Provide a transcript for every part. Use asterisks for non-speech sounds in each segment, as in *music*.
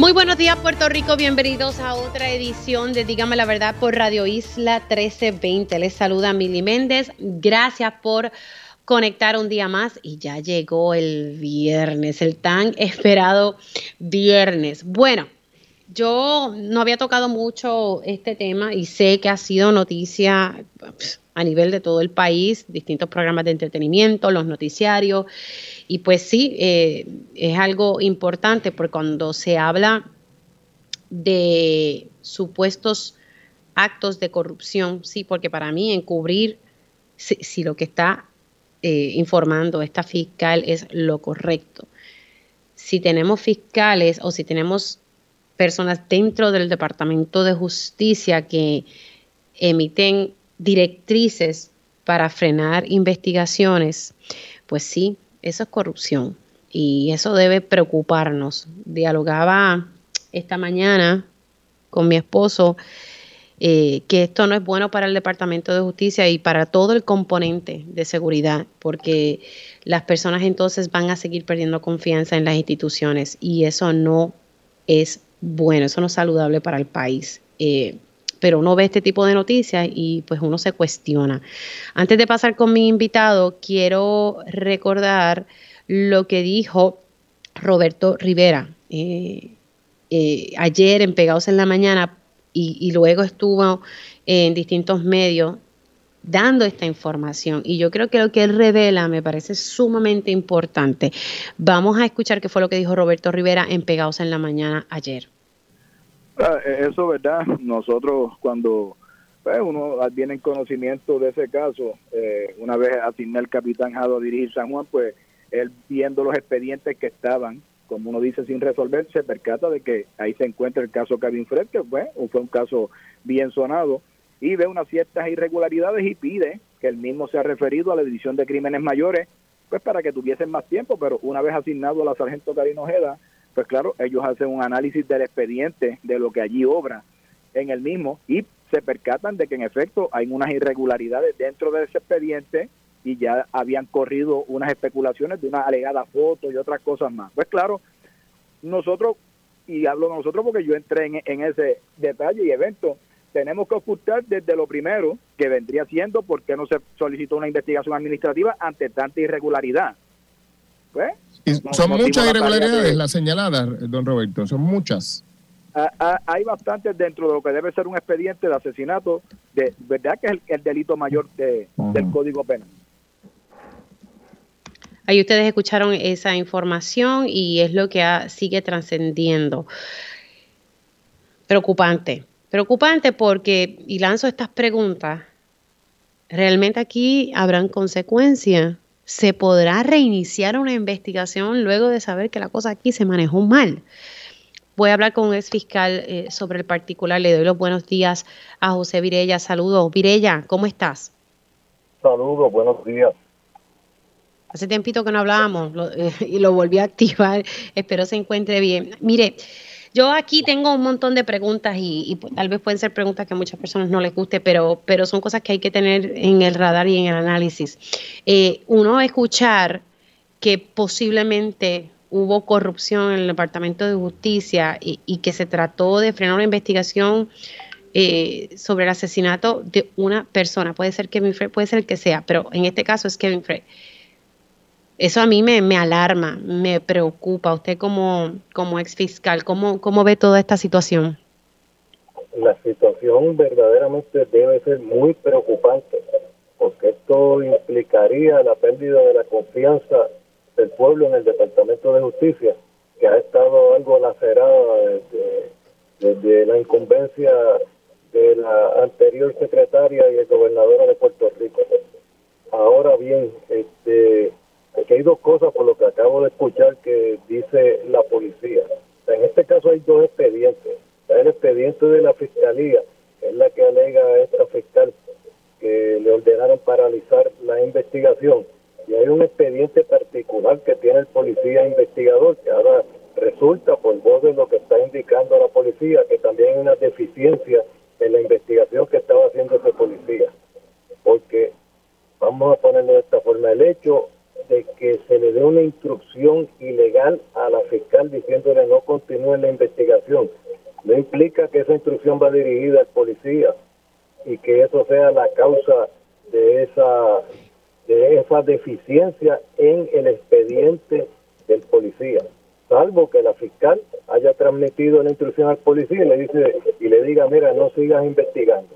Muy buenos días Puerto Rico, bienvenidos a otra edición de Dígame la Verdad por Radio Isla 1320. Les saluda Mili Méndez, gracias por conectar un día más y ya llegó el viernes, el tan esperado viernes. Bueno, yo no había tocado mucho este tema y sé que ha sido noticia a nivel de todo el país, distintos programas de entretenimiento, los noticiarios y pues sí, eh, es algo importante porque cuando se habla de supuestos actos de corrupción, sí, porque para mí encubrir si, lo que está eh, informando esta fiscal es lo correcto. Si tenemos fiscales o si tenemos personas dentro del Departamento de Justicia que emiten directrices para frenar investigaciones, pues sí, eso es corrupción y eso debe preocuparnos. Dialogaba esta mañana con mi esposo eh, que esto no es bueno para el Departamento de Justicia y para todo el componente de seguridad, porque las personas entonces van a seguir perdiendo confianza en las instituciones y eso no es bueno, eso no es saludable para el país. Eh, pero uno ve este tipo de noticias y pues uno se cuestiona. Antes de pasar con mi invitado, quiero recordar lo que dijo Roberto Rivera eh, eh, ayer en Pegados en la Mañana y, luego estuvo en distintos medios dando esta información. Y yo creo que lo que él revela me parece sumamente importante. Vamos a escuchar qué fue lo que dijo Roberto Rivera en Pegados en la Mañana ayer. E-, eso, ¿verdad? Nosotros cuando pues, uno viene en conocimiento de ese caso, eh, una vez asigné al capitán Jado a dirigir San Juan, pues él viendo los expedientes que estaban, como uno dice, sin resolver, se percata de que ahí se encuentra el caso Kevin Fred, que fue, fue un caso bien sonado, y ve unas ciertas irregularidades y pide que el mismo sea referido a la División de Crímenes Mayores, pues para que tuviesen más tiempo, pero una vez asignado a la sargento Karina Ojeda, pues claro, ellos hacen un análisis del expediente de lo que allí obra en el mismo y se percatan de que en efecto hay unas irregularidades dentro de ese expediente y ya habían corrido unas especulaciones de una alegada foto y otras cosas más. Pues claro, nosotros, y hablo de nosotros porque yo entré en, ese detalle y evento, tenemos que ocultar desde lo primero, que vendría siendo por qué no se solicitó una investigación administrativa ante tanta irregularidad. Pues, son muchas irregularidades las señaladas, don Roberto, son muchas. Ah, ah, hay bastantes dentro de lo que debe ser un expediente de asesinato, de verdad que es el, delito mayor del Código Penal. Ahí ustedes escucharon esa información y es lo que sigue trascendiendo. Preocupante, preocupante porque, y lanzo estas preguntas, ¿realmente aquí habrán consecuencias? ¿Se podrá reiniciar una investigación luego de saber que la cosa aquí se manejó mal? Voy a hablar con un ex fiscal eh, sobre el particular. Le doy los buenos días a José Virella. Saludos. Virella, ¿cómo estás? Saludos, buenos días. Hace tiempito que no hablábamos eh, y lo volví a activar. Espero se encuentre bien. Mire, yo aquí tengo un montón de preguntas y, pues, tal vez pueden ser preguntas que a muchas personas no les guste, pero, pero son cosas que hay que tener en el radar y en el análisis. Eh, uno, escuchar que posiblemente hubo corrupción en el Departamento de Justicia y, que se trató de frenar una investigación eh, sobre el asesinato de una persona. Puede ser Kevin Frey, puede ser el que sea, pero en este caso es Kevin Frey. Eso a mí me, me alarma, me preocupa. Usted como, como ex fiscal, ¿cómo, ¿cómo ve toda esta situación? La situación verdaderamente debe ser muy preocupante, porque esto implicaría la pérdida de la confianza del pueblo en el Departamento de Justicia, que ha estado algo lacerada desde, desde la incumbencia de la anterior secretaria y el gobernadora de Puerto Rico. Ahora bien, este Aquí hay dos cosas por lo que acabo de escuchar que dice la policía. En este caso hay dos expedientes. está el expediente de la fiscalía, que es la que alega a esta fiscal que le ordenaron paralizar la investigación. Y hay un expediente particular que tiene el policía investigador, que ahora resulta, por voz de lo que está indicando la policía, que también hay una deficiencia en la investigación que estaba haciendo ese policía. Porque, vamos a ponerlo de esta forma, el hecho de que se le dé una instrucción ilegal a la fiscal diciéndole no continúe la investigación, no implica que esa instrucción va dirigida al policía y que eso sea la causa de esa de esa deficiencia en el expediente del policía. Salvo que la fiscal haya transmitido la instrucción al policía y le dice y le diga mira no sigas investigando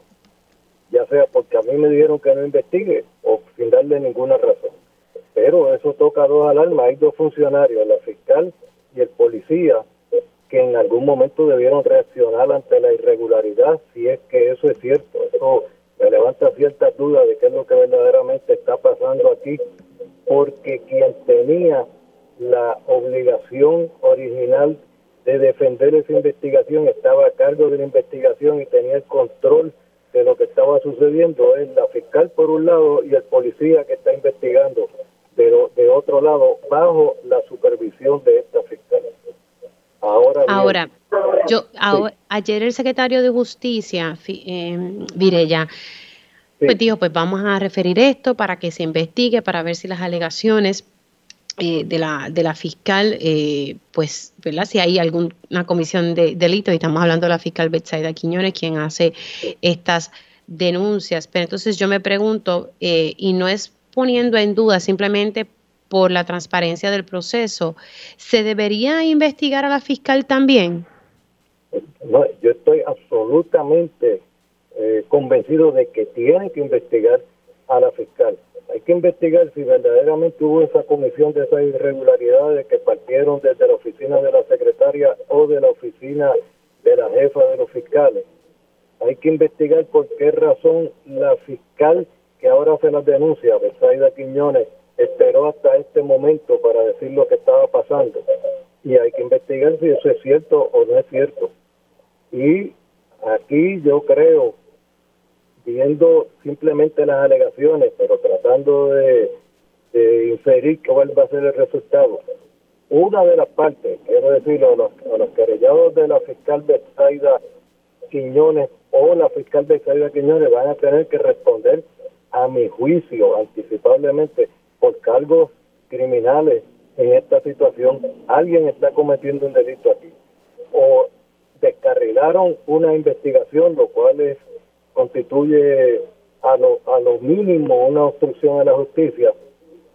ya sea porque a mí me dijeron que no investigue o sin darle ninguna razón pero eso toca dos alarmas. Hay dos funcionarios la fiscal y el policía que en algún momento debieron reaccionar ante la irregularidad si es que eso es cierto. Eso me levanta ciertas dudas de qué es lo que verdaderamente está pasando aquí porque quien tenía la obligación original de defender esa investigación, estaba a cargo de la investigación y tenía el control de lo que estaba sucediendo, es la fiscal por un lado y el policía que está investigando pero de otro lado, bajo la supervisión de esta fiscal. Ahora, ahora yo ayer el secretario de Justicia, eh, Virella, pues dijo, pues vamos a referir esto para que se investigue, para ver si las alegaciones eh, de, la, de la fiscal, eh, pues, ¿verdad? Si hay alguna comisión de delito, y estamos hablando de la fiscal Betsaida Quiñones, quien hace estas denuncias. Pero entonces yo me pregunto, eh, y no es poniendo en duda simplemente por la transparencia del proceso, ¿se debería investigar a la fiscal también? No, yo estoy absolutamente convencido de que tiene que investigar a la fiscal hay que investigar si verdaderamente hubo esa comisión de esas irregularidades que partieron desde la oficina de la secretaria o de la oficina de la jefa de los fiscales. Hay que investigar por qué razón la fiscal que ahora hace las denuncias, Besaida Quiñones, esperó hasta este momento para decir lo que estaba pasando. Y hay que investigar si eso es cierto o no es cierto. Y aquí yo creo viendo simplemente las alegaciones, pero tratando de, inferir cuál va a ser el resultado. Una de las partes, quiero decirlo, a los, a los querellados de la fiscal Betsaida Quiñones o la fiscal Betsaida Quiñones van a tener que responder a mi juicio anticipablemente por cargos criminales en esta situación. Alguien está cometiendo un delito aquí. O descarrilaron una investigación, lo cual constituye a lo, a lo mínimo una obstrucción a la justicia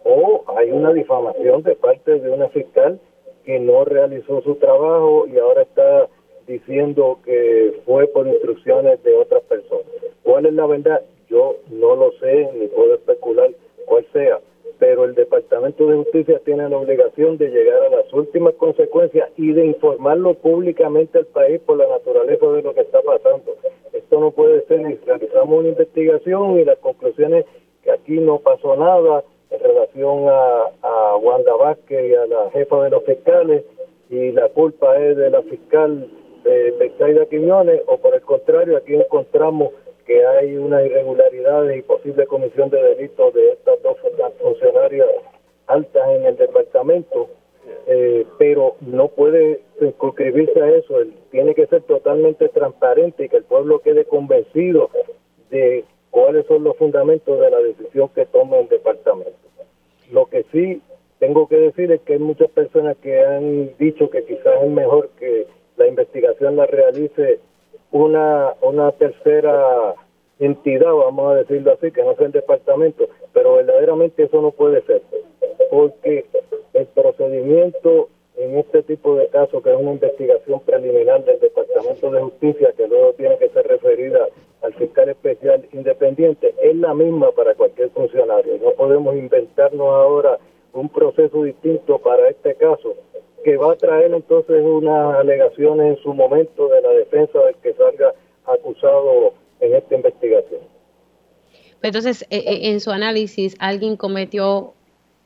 o hay una difamación de parte de una fiscal que no realizó su trabajo y ahora está diciendo que fue por instrucciones de otras personas. ¿Cuál es la verdad? Yo no lo sé ni puedo especular cuál sea, pero el Departamento de Justicia tiene la obligación de llegar a las últimas consecuencias y de informarlo públicamente al país por la naturaleza de lo que está pasando. Esto no puede ser, realizamos una investigación y las conclusiones que aquí no pasó nada en relación a, a Wanda Vázquez y a la jefa de los fiscales y la culpa es de la fiscal de Becaida Quiñones o por el contrario aquí encontramos que hay una irregularidades y posible comisión de delitos de estas dos funcionarias altas en el departamento, eh, pero no puede suscribirse a eso, tiene que ser totalmente transparente y que el pueblo quede convencido de cuáles son los fundamentos de la decisión que toma el departamento. Lo que sí tengo que decir es que hay muchas personas que han dicho que quizás es mejor que la investigación la realice una, una tercera entidad, vamos a decirlo así, que no sea el departamento, pero verdaderamente eso no puede ser, porque el procedimiento en este tipo de casos, que es una investigación preliminar del Departamento de Justicia, que luego tiene que ser referida al fiscal especial independiente, es la misma para cualquier funcionario. No podemos inventarnos ahora un proceso distinto para este caso, que va a traer entonces unas alegaciones en su momento de la defensa del que salga acusado en esta investigación. Entonces, eh, eh, en su análisis, ¿alguien cometió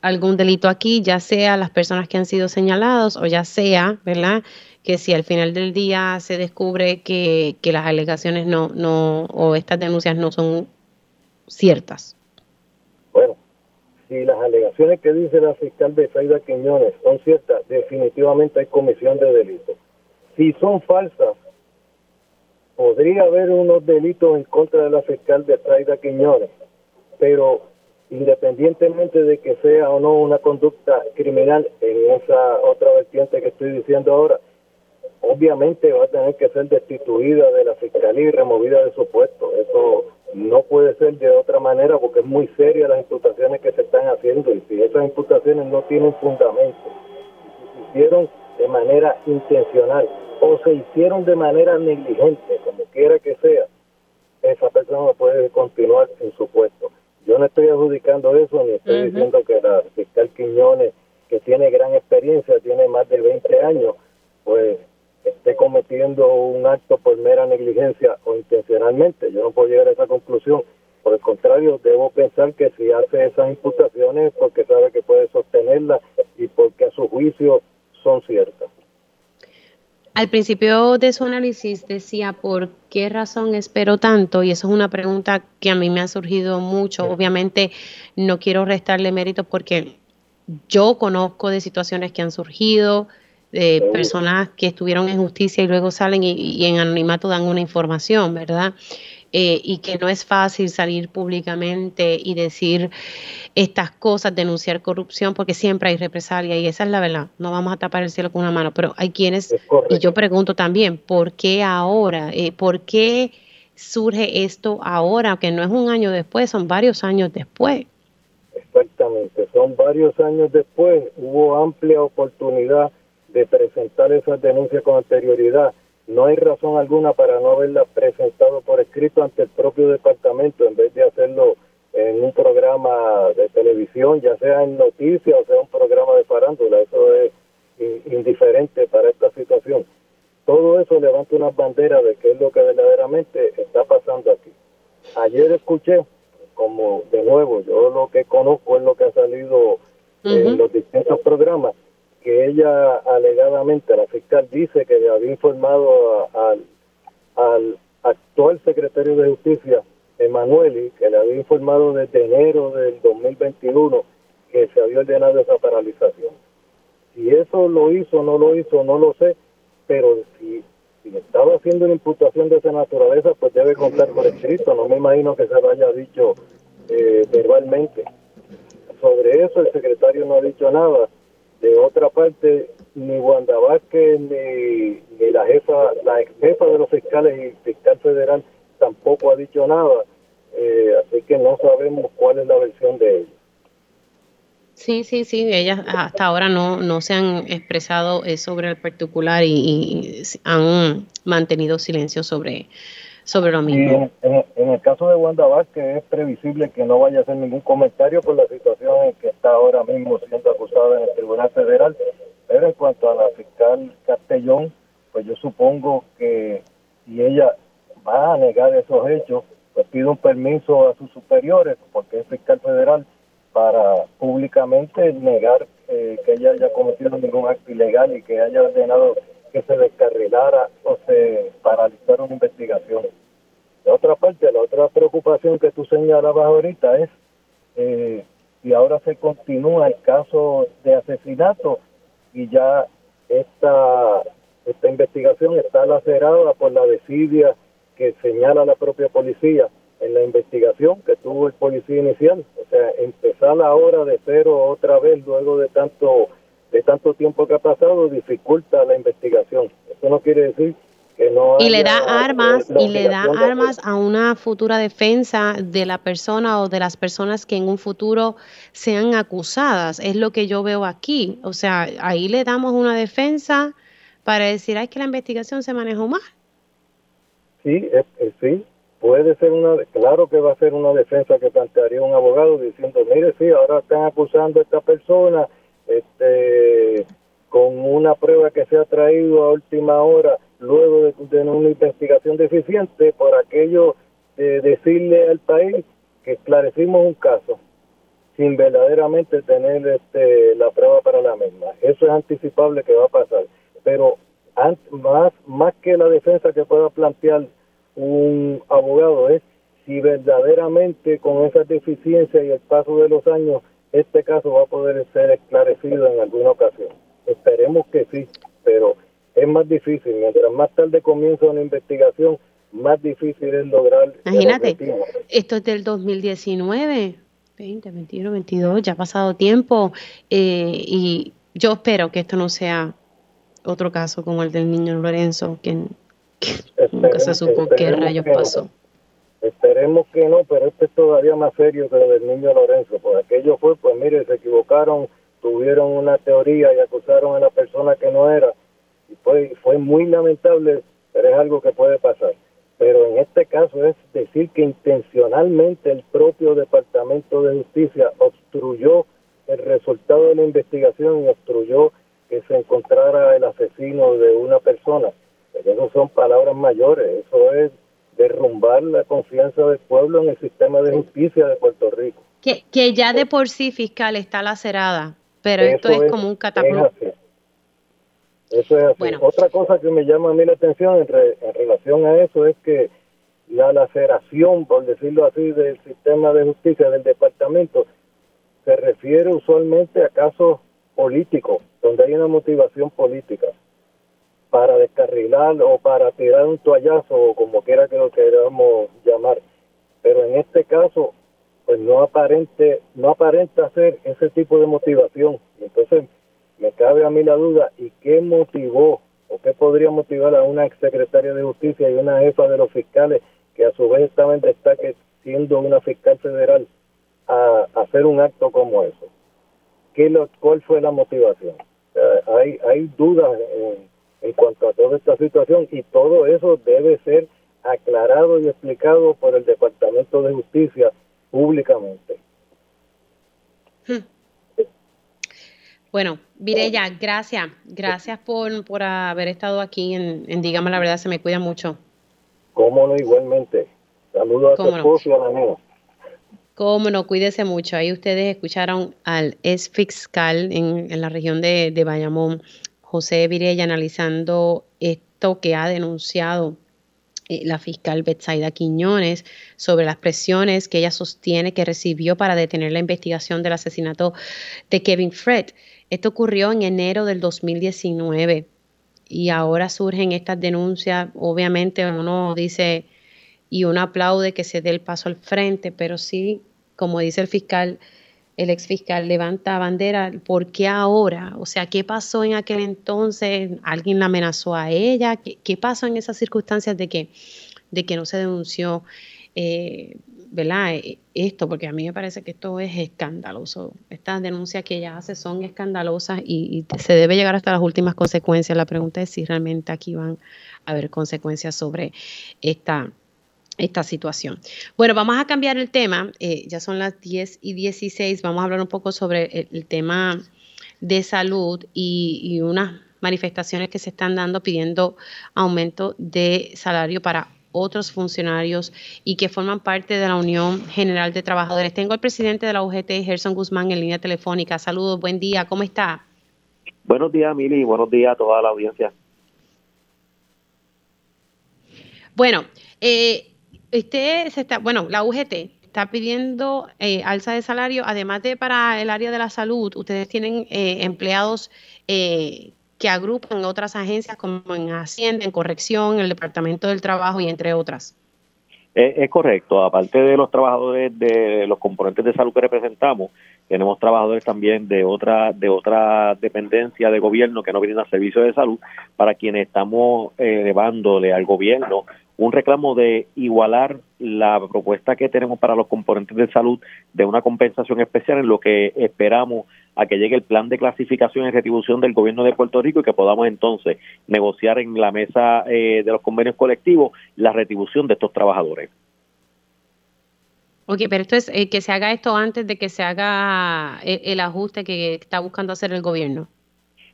algún delito aquí, ya sea las personas que han sido señalados o ya sea, ¿verdad? Que si al final del día se descubre que, que las alegaciones no, no, o estas denuncias no son ciertas. Si las alegaciones que dice la fiscal de Saida Quiñones son ciertas, definitivamente hay comisión de delitos. Si son falsas, podría haber unos delitos en contra de la fiscal de Saida Quiñones, pero independientemente de que sea o no una conducta criminal en esa otra vertiente que estoy diciendo ahora, obviamente va a tener que ser destituida de la fiscalía y removida de su puesto. Eso no puede ser de otra manera porque es muy seria las imputaciones que se están haciendo y si esas imputaciones no tienen fundamento, si se hicieron de manera intencional o se hicieron de manera negligente, como quiera que sea, esa persona no puede continuar en su puesto. Yo no estoy adjudicando eso ni estoy diciendo que la fiscal Quiñones, que tiene gran experiencia, tiene más de 20 años, pues esté cometiendo un acto por mera negligencia o intencionalmente. Yo no puedo llegar a esa conclusión. Por el contrario, debo pensar que si hace esas imputaciones porque sabe que puede sostenerlas y porque a su juicio son ciertas. Al principio de su análisis decía por qué razón espero tanto y eso es una pregunta que a mí me ha surgido mucho. Obviamente no quiero restarle mérito porque yo conozco de situaciones que han surgido, de personas que estuvieron en justicia y luego salen y, en anonimato dan una información, ¿verdad? Eh, y que no es fácil salir públicamente y decir estas cosas, denunciar corrupción, porque siempre hay represalia y esa es la verdad. No vamos a tapar el cielo con una mano, pero hay quienes, y yo pregunto también, ¿por qué ahora? Eh, ¿Por qué surge esto ahora? Que no es un año después, son varios años después. Exactamente, son varios años después. Hubo amplia oportunidad de presentar esas denuncias con anterioridad. No hay razón alguna para no haberlas presentado por escrito ante el propio departamento en vez de hacerlo en un programa de televisión, ya sea en noticias o sea un programa de farándula. Eso es indiferente para esta situación. Todo eso levanta una bandera de qué es lo que verdaderamente está pasando aquí. Ayer escuché, como de nuevo, yo lo que conozco es lo que ha salido en los distintos programas, que ella alegadamente, la fiscal dice que le había informado al actual secretario de Justicia, Emanueli, que le había informado desde enero del 2021 que se había ordenado esa paralización. Si eso lo hizo o no lo hizo, no lo sé, pero si, si estaba haciendo una imputación de esa naturaleza, pues debe contar por escrito. No me imagino que se lo haya dicho eh, verbalmente. Sobre eso el secretario no ha dicho nada de otra parte, ni Wanda Vázquez ni, la jefa, la ex jefa de los fiscales y fiscal federal tampoco ha dicho nada, eh, así que no sabemos cuál es la versión de ellos. Sí, sí, sí, ellas hasta ahora no, no se han expresado eh, sobre el particular y han mantenido silencio sobre, sobre lo mismo. En, el caso de Wanda Vázquez es previsible que no vaya a hacer ningún comentario por la situación en que está ahora mismo siendo acusada en el Tribunal Federal, pero en cuanto a la fiscal Castellón, pues yo supongo que si ella va a negar esos hechos, pues pide un permiso a sus superiores, porque es fiscal federal, para públicamente negar eh, que ella haya cometido ningún acto ilegal y que haya ordenado que se descarrilara o se paralizara una investigación. De otra parte, la otra preocupación que tú señalabas ahorita es eh, si ahora se continúa el caso de asesinato y ya esta, esta investigación está lacerada por la desidia que señala la propia policía en la investigación que tuvo el policía inicial. O sea, empezar ahora de cero otra vez luego de tanto de tanto tiempo que ha pasado dificulta la investigación. Eso no quiere decir que no y le da armas y le da armas a una futura defensa de la persona o de las personas que en un futuro sean acusadas. Es lo que yo veo aquí. O sea ahí le damos una defensa para decir ay que la investigación se manejó mal sí sí puede ser una claro que va a ser una defensa que plantearía un abogado diciendo mire sí ahora están acusando a esta persona este, con una prueba que se ha traído a última hora luego de, una investigación deficiente por aquello de decirle al país que esclarecimos un caso. sin verdaderamente tener este, la prueba para la misma. Eso es anticipable que va a pasar. Pero más, más que la defensa que pueda plantear un abogado es si verdaderamente con esa deficiencia y el paso de los años este caso va a poder ser esclarecido en alguna ocasión. Esperemos que sí, pero es más difícil. Mientras más tarde comienza una investigación, más difícil es lograr. Imagínate, esto es del 2019, 20, 21, 22, ya ha pasado tiempo eh, y yo espero que esto no sea otro caso como el del niño Lorenzo, que, nunca se supo qué rayos pasó. Esperemos que no, pero este es todavía más serio que lo del niño Lorenzo, pues aquello fue, pues mire, se equivocaron, tuvieron una teoría y acusaron a la persona que no era, y fue, fue muy lamentable, pero es algo que puede pasar. Pero en este caso es decir que intencionalmente el propio Departamento de Justicia obstruyó el resultado de la investigación y obstruyó que se encontrara el asesino de una persona. Pero eso son palabras mayores, eso es derrumbar la confianza del pueblo en el sistema de justicia de Puerto Rico. Que, que ya de por sí fiscal está lacerada, pero esto es, como un catapulto. Eso es así. Otra cosa que me llama a mí la atención en, en relación a eso es que la laceración, por decirlo así, del sistema de justicia del departamento se refiere usualmente a casos políticos, donde hay una motivación política para descarrilar o para tirar un toallazo o como quiera que lo queramos llamar. Pero en este caso, pues no aparente, no aparenta ser ese tipo de motivación. Entonces, me cabe a mí la duda, ¿y qué motivó o qué podría motivar a una exsecretaria de justicia y una jefa de los fiscales que a su vez estaba en destaque siendo una fiscal federal a, hacer un acto como eso? ¿Qué lo, ¿Cuál fue la motivación? hay, hay dudas en, en cuanto a toda esta situación y todo eso debe ser aclarado y explicado por el Departamento de Justicia públicamente. Hmm. Bueno, Virella, gracias. Gracias por, por haber estado aquí en, en Dígame la Verdad, se me cuida mucho. Cómo no, igualmente. Saludos a tu esposo y a la niña. Cómo no, cuídese mucho. Ahí ustedes escucharon al ex fiscal en, en la región de, de Bayamón, José Virella analizando esto que ha denunciado eh, la fiscal Betsaida Quiñones sobre las presiones que ella sostiene que recibió para detener la investigación del asesinato de Kevin Fred. Esto ocurrió en enero del 2019 y ahora surgen estas denuncias. Obviamente uno dice y uno aplaude que se dé el paso al frente, pero sí, como dice el fiscal, el ex fiscal levanta bandera, ¿por qué ahora? O sea, ¿qué pasó en aquel entonces? ¿Alguien la amenazó a ella? ¿Qué, pasó en esas circunstancias de que, de que no se denunció eh, ¿verdad? E, esto? Porque a mí me parece que esto es escandaloso. Estas denuncias que ella hace son escandalosas y se debe llegar hasta las últimas consecuencias. La pregunta es si realmente aquí van a haber consecuencias sobre esta esta situación. Bueno, vamos a cambiar el tema. Eh, ya son las 10 y 16. Vamos a hablar un poco sobre el, tema de salud y, unas manifestaciones que se están dando pidiendo aumento de salario para otros funcionarios y que forman parte de la Unión General de Trabajadores. Tengo al presidente de la UGT, Gerson Guzmán, en línea telefónica. Saludos, buen día, ¿cómo está? Buenos días, Mili, buenos días a toda la audiencia. Bueno, eh, Usted se está, bueno, la UGT está pidiendo eh, alza de salario, además de para el área de la salud, ustedes tienen eh, empleados eh, que agrupan otras agencias como en Hacienda, en Corrección, el Departamento del Trabajo y entre otras. Es, correcto, aparte de los trabajadores de los componentes de salud que representamos, tenemos trabajadores también de otra de otra dependencia de gobierno que no vienen a servicios de salud, para quienes estamos elevándole al gobierno un reclamo de igualar la propuesta que tenemos para los componentes de salud de una compensación especial en lo que esperamos a que llegue el plan de clasificación y retribución del gobierno de Puerto Rico y que podamos entonces negociar en la mesa eh, de los convenios colectivos la retribución de estos trabajadores. Ok, pero esto es eh, que se haga esto antes de que se haga eh, el ajuste que está buscando hacer el gobierno.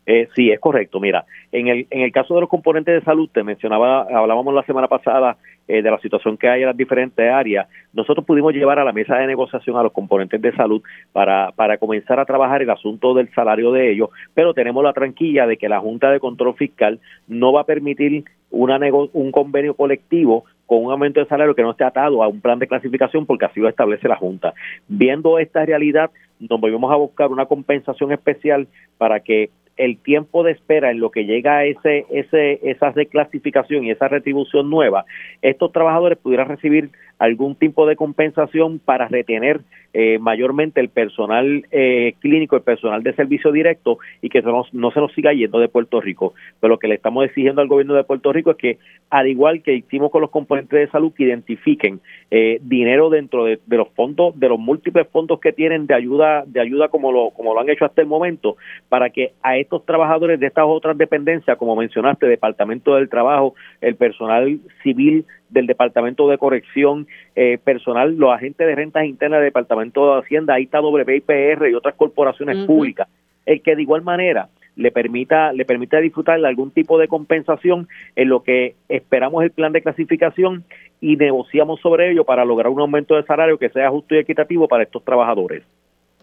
Eh, sí, es correcto. Mira, en el, en el caso de los componentes de salud, te mencionaba, hablábamos la semana pasada eh, de la situación que hay en las diferentes áreas. Nosotros pudimos llevar a la mesa de negociación a los componentes de salud para, para comenzar a trabajar el asunto del salario de ellos, pero tenemos la tranquilla de que la Junta de Control Fiscal no va a permitir una un convenio colectivo con un aumento de salario que no esté atado a un plan de clasificación porque así lo establece la Junta. Viendo esta realidad, nos volvemos a buscar una compensación especial para que el tiempo de espera en lo que llega a ese, ese, esa reclasificación y esa retribución nueva, estos trabajadores pudieran recibir algún tipo de compensación para retener eh, mayormente el personal eh, clínico, el personal de servicio directo y que no, no, se nos siga yendo de Puerto Rico. Pero lo que le estamos exigiendo al gobierno de Puerto Rico es que, al igual que hicimos con los componentes de salud, que identifiquen eh, dinero dentro de, los fondos, de los múltiples fondos que tienen de ayuda, de ayuda como lo, como lo han hecho hasta el momento, para que a estos trabajadores de estas otras dependencias, como mencionaste, Departamento del Trabajo, el personal civil del Departamento de Corrección eh, Personal, los agentes de rentas internas del Departamento de Hacienda, ahí está WIPR y otras corporaciones públicas, el que de igual manera le permita le permita disfrutar de algún tipo de compensación en lo que esperamos el plan de clasificación y negociamos sobre ello para lograr un aumento de salario que sea justo y equitativo para estos trabajadores.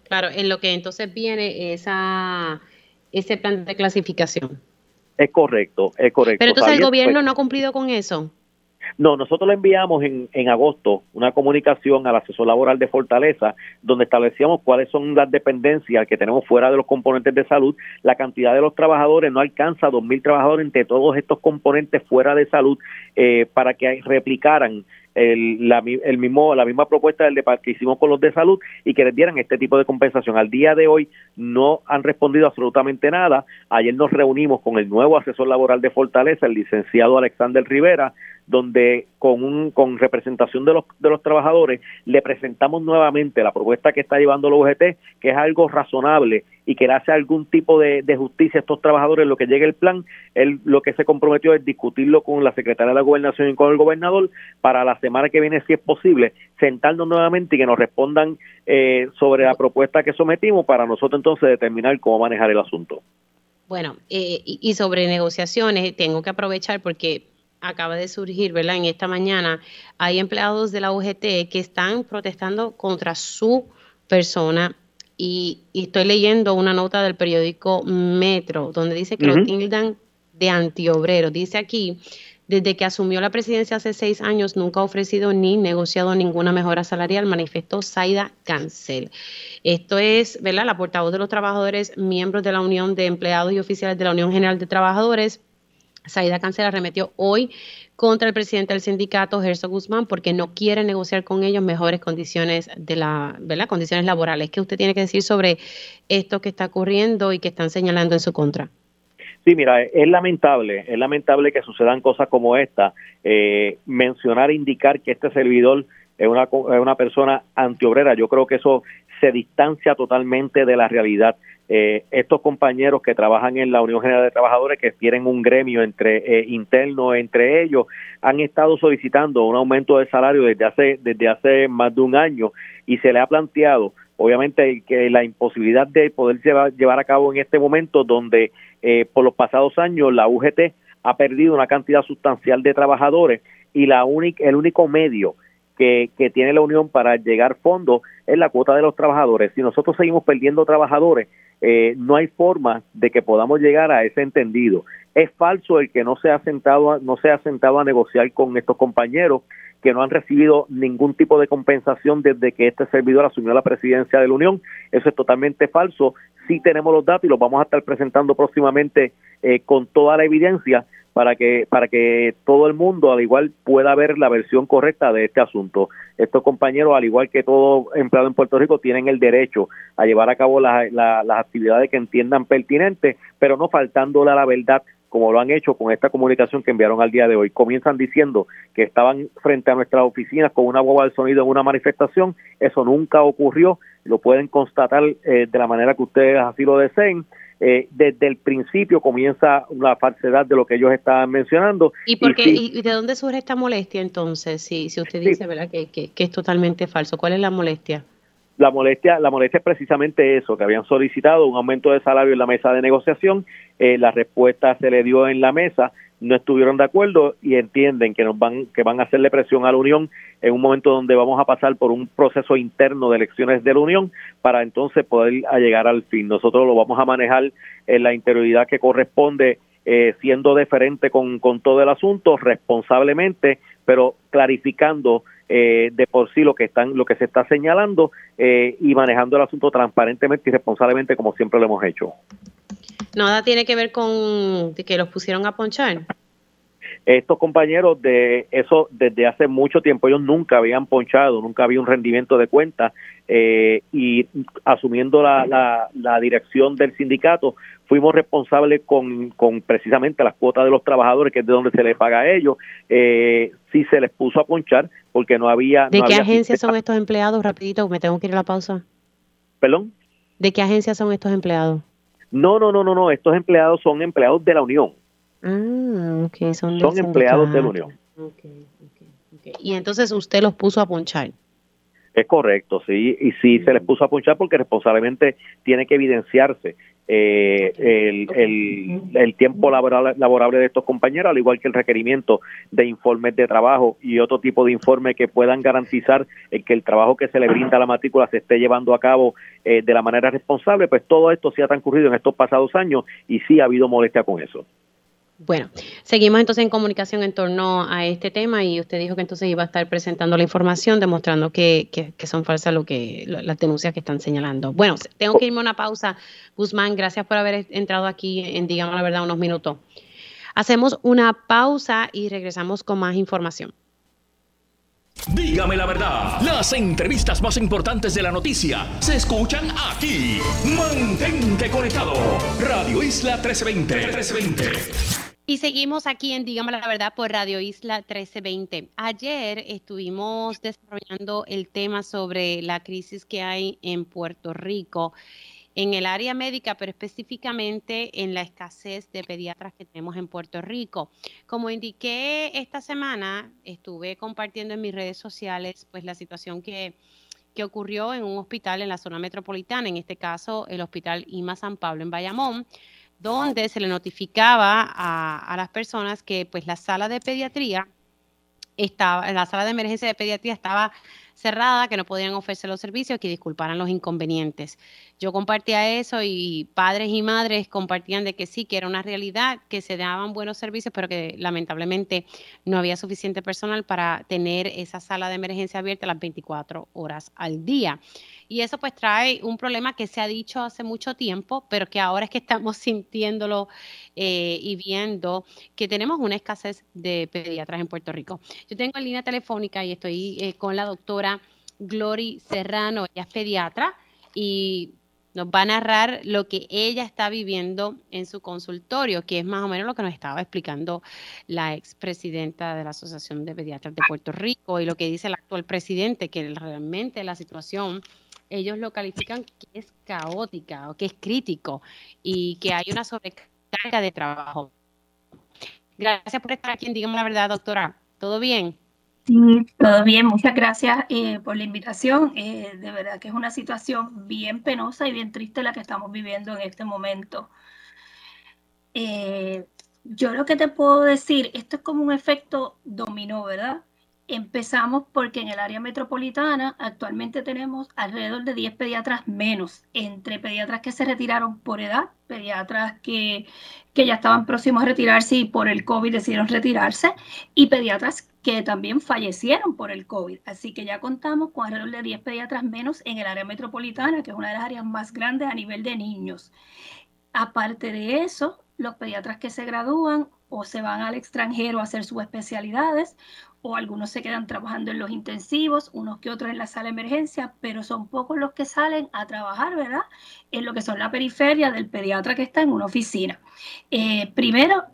Claro, en lo que entonces viene esa ese plan de clasificación. Es correcto, es correcto. Pero entonces el gobierno pues no ha cumplido con eso. No, nosotros le enviamos en, en agosto una comunicación al asesor laboral de Fortaleza donde establecíamos cuáles son las dependencias que tenemos fuera de los componentes de salud. La cantidad de los trabajadores no alcanza a 2.000 trabajadores entre todos estos componentes fuera de salud eh, para que replicaran el, la, el mismo, la misma propuesta del que hicimos con los de salud y que les dieran este tipo de compensación. Al día de hoy no han respondido absolutamente nada. Ayer nos reunimos con el nuevo asesor laboral de Fortaleza, el licenciado Alexander Rivera, donde con un con representación de los de los trabajadores le presentamos nuevamente la propuesta que está llevando la UGT, que es algo razonable y que le hace algún tipo de, justicia a estos trabajadores lo que llegue el plan. Él lo que se comprometió es discutirlo con la secretaria de la Gobernación y con el gobernador para la semana que viene, si es posible, sentarnos nuevamente y que nos respondan eh, sobre la propuesta que sometimos para nosotros entonces determinar cómo manejar el asunto. Bueno, eh, y sobre negociaciones, tengo que aprovechar porque acaba de surgir, ¿verdad? En esta mañana hay empleados de la UGT que están protestando contra su persona y, estoy leyendo una nota del periódico Metro donde dice que lo tildan de antiobrero. Dice aquí, desde que asumió la presidencia hace seis años nunca ha ofrecido ni negociado ninguna mejora salarial, manifestó Zaida Cancel. Esto es, ¿verdad? La portavoz de los trabajadores, miembros de la Unión de Empleados y Oficiales de la Unión General de Trabajadores, Saida Cancel arremetió hoy contra el presidente del sindicato, Gerson Guzmán, porque no quiere negociar con ellos mejores condiciones de la, ¿verdad? Condiciones laborales. ¿Qué usted tiene que decir sobre esto que está ocurriendo y que están señalando en su contra? Sí, mira, es lamentable, es lamentable que sucedan cosas como esta. Eh, mencionar, indicar que este servidor es una, es una persona antiobrera, yo creo que eso se distancia totalmente de la realidad. Eh, estos compañeros que trabajan en la Unión General de Trabajadores, que tienen un gremio entre eh, interno entre ellos, han estado solicitando un aumento de salario desde hace desde hace más de un año y se le ha planteado, obviamente, que la imposibilidad de poder llevar, llevar a cabo en este momento, donde eh, por los pasados años la UGT ha perdido una cantidad sustancial de trabajadores y la única el único medio que, que tiene la Unión para llegar fondos es la cuota de los trabajadores. Si nosotros seguimos perdiendo trabajadores, eh, no hay forma de que podamos llegar a ese entendido. Es falso el que no se ha sentado, no se ha sentado a negociar con estos compañeros que no han recibido ningún tipo de compensación desde que este servidor asumió la presidencia de la Unión. Eso es totalmente falso. Sí tenemos los datos y los vamos a estar presentando próximamente eh, con toda la evidencia para que para que todo el mundo al igual pueda ver la versión correcta de este asunto. Estos compañeros, al igual que todo empleado en Puerto Rico, tienen el derecho a llevar a cabo las actividades que entiendan pertinentes, pero no faltándole a la verdad como lo han hecho con esta comunicación que enviaron al día de hoy. Comienzan diciendo que estaban frente a nuestras oficinas con una guagua de sonido en una manifestación. Eso nunca ocurrió. Lo pueden constatar eh, de la manera que ustedes así lo deseen. Eh, desde el principio comienza la falsedad de lo que ellos estaban mencionando. ¿Y, por y, de dónde surge esta molestia entonces? Si, si usted dice ¿verdad? Que, que, es totalmente falso, ¿cuál es la molestia? La molestia, la molestia es precisamente eso, que habían solicitado un aumento de salario en la mesa de negociación, eh, la respuesta se le dio en la mesa, no estuvieron de acuerdo y entienden que nos van que van a hacerle presión a la Unión en un momento donde vamos a pasar por un proceso interno de elecciones de la Unión para entonces poder llegar al fin. Nosotros lo vamos a manejar en la interioridad que corresponde eh, siendo deferente con, con todo el asunto responsablemente, pero clarificando eh, de por sí lo que están lo que se está señalando eh, y manejando el asunto transparentemente y responsablemente como siempre lo hemos hecho. Nada tiene que ver con que los pusieron a ponchar. Estos compañeros de eso desde hace mucho tiempo ellos nunca habían ponchado, nunca había un rendimiento de cuenta eh, y asumiendo la, la, la dirección del sindicato fuimos responsables con, con precisamente las cuotas de los trabajadores, que es de donde se les paga a ellos, eh, si se les puso a ponchar porque no había... ¿De qué agencia son estos empleados? Rapidito, me tengo que ir a la pausa. ¿Perdón? ¿De qué agencia son estos empleados? No, no, no, no, no, estos empleados son empleados de la Unión. Ah, ok, son, son empleados de la Unión. Okay, okay, y entonces usted los puso a ponchar. Es correcto, sí, y sí se les puso a ponchar porque responsablemente tiene que evidenciarse eh, el, el, tiempo laboral, laborable de estos compañeros, al igual que el requerimiento de informes de trabajo y otro tipo de informes que puedan garantizar que el trabajo que se le brinda a la matrícula se esté llevando a cabo eh, de la manera responsable, pues todo esto sí ha transcurrido en estos pasados años y sí ha habido molestia con eso. Bueno, seguimos entonces en comunicación en torno a este tema y usted dijo que entonces iba a estar presentando la información demostrando que, que, son falsas lo que las denuncias que están señalando. Bueno, tengo que irme a una pausa. Guzmán, gracias por haber entrado aquí en Digamos la Verdad unos minutos. Hacemos una pausa y regresamos con más información. Dígame la verdad, las entrevistas más importantes de la noticia se escuchan aquí. Mantente conectado. Radio Isla 1320. 1320. Y seguimos aquí en Dígame la Verdad por Radio Isla 1320. Ayer estuvimos desarrollando el tema sobre la crisis que hay en Puerto Rico en el área médica, pero específicamente en la escasez de pediatras que tenemos en Puerto Rico. Como indiqué esta semana, estuve compartiendo en mis redes sociales pues la situación que, que ocurrió en un hospital en la zona metropolitana, en este caso el Hospital IMA San Pablo en Bayamón donde se le notificaba a, las personas que pues la sala de pediatría estaba, la sala de emergencia de pediatría estaba cerrada, que no podían ofrecer los servicios, que disculparan los inconvenientes. Yo compartía eso y padres y madres compartían de que sí, que era una realidad, que se daban buenos servicios, pero que lamentablemente no había suficiente personal para tener esa sala de emergencia abierta las 24 horas al día. Y eso pues trae un problema que se ha dicho hace mucho tiempo, pero que ahora es que estamos *laughs* sintiéndolo eh, y viendo que tenemos una escasez de pediatras en Puerto Rico. Yo tengo en línea telefónica y estoy eh, con la doctora Glory Serrano, ella es pediatra y nos va a narrar lo que ella está viviendo en su consultorio, que es más o menos lo que nos estaba explicando la expresidenta de la Asociación de Pediatras de Puerto Rico y lo que dice el actual presidente, que realmente la situación ellos lo califican que es caótica o que es crítico y que hay una sobrecarga de trabajo. Gracias por estar aquí Dígame la Verdad, doctora. ¿Todo bien? Sí, todo bien. Muchas gracias eh, por la invitación. Eh, de verdad que es una situación bien penosa y bien triste la que estamos viviendo en este momento. Eh, yo lo que te puedo decir, esto es como un efecto dominó, ¿verdad? Empezamos porque en el área metropolitana actualmente tenemos alrededor de 10 pediatras menos, entre pediatras que se retiraron por edad, pediatras que, que ya estaban próximos a retirarse y por el COVID decidieron retirarse, y pediatras que también fallecieron por el COVID. Así que ya contamos con alrededor de 10 pediatras menos en el área metropolitana, que es una de las áreas más grandes a nivel de niños. Aparte de eso, los pediatras que se gradúan o se van al extranjero a hacer sus especialidades o algunos se quedan trabajando en los intensivos, unos que otros en la sala de emergencia, pero son pocos los que salen a trabajar, ¿verdad? En lo que son la periferia del pediatra que está en una oficina. Eh, primero,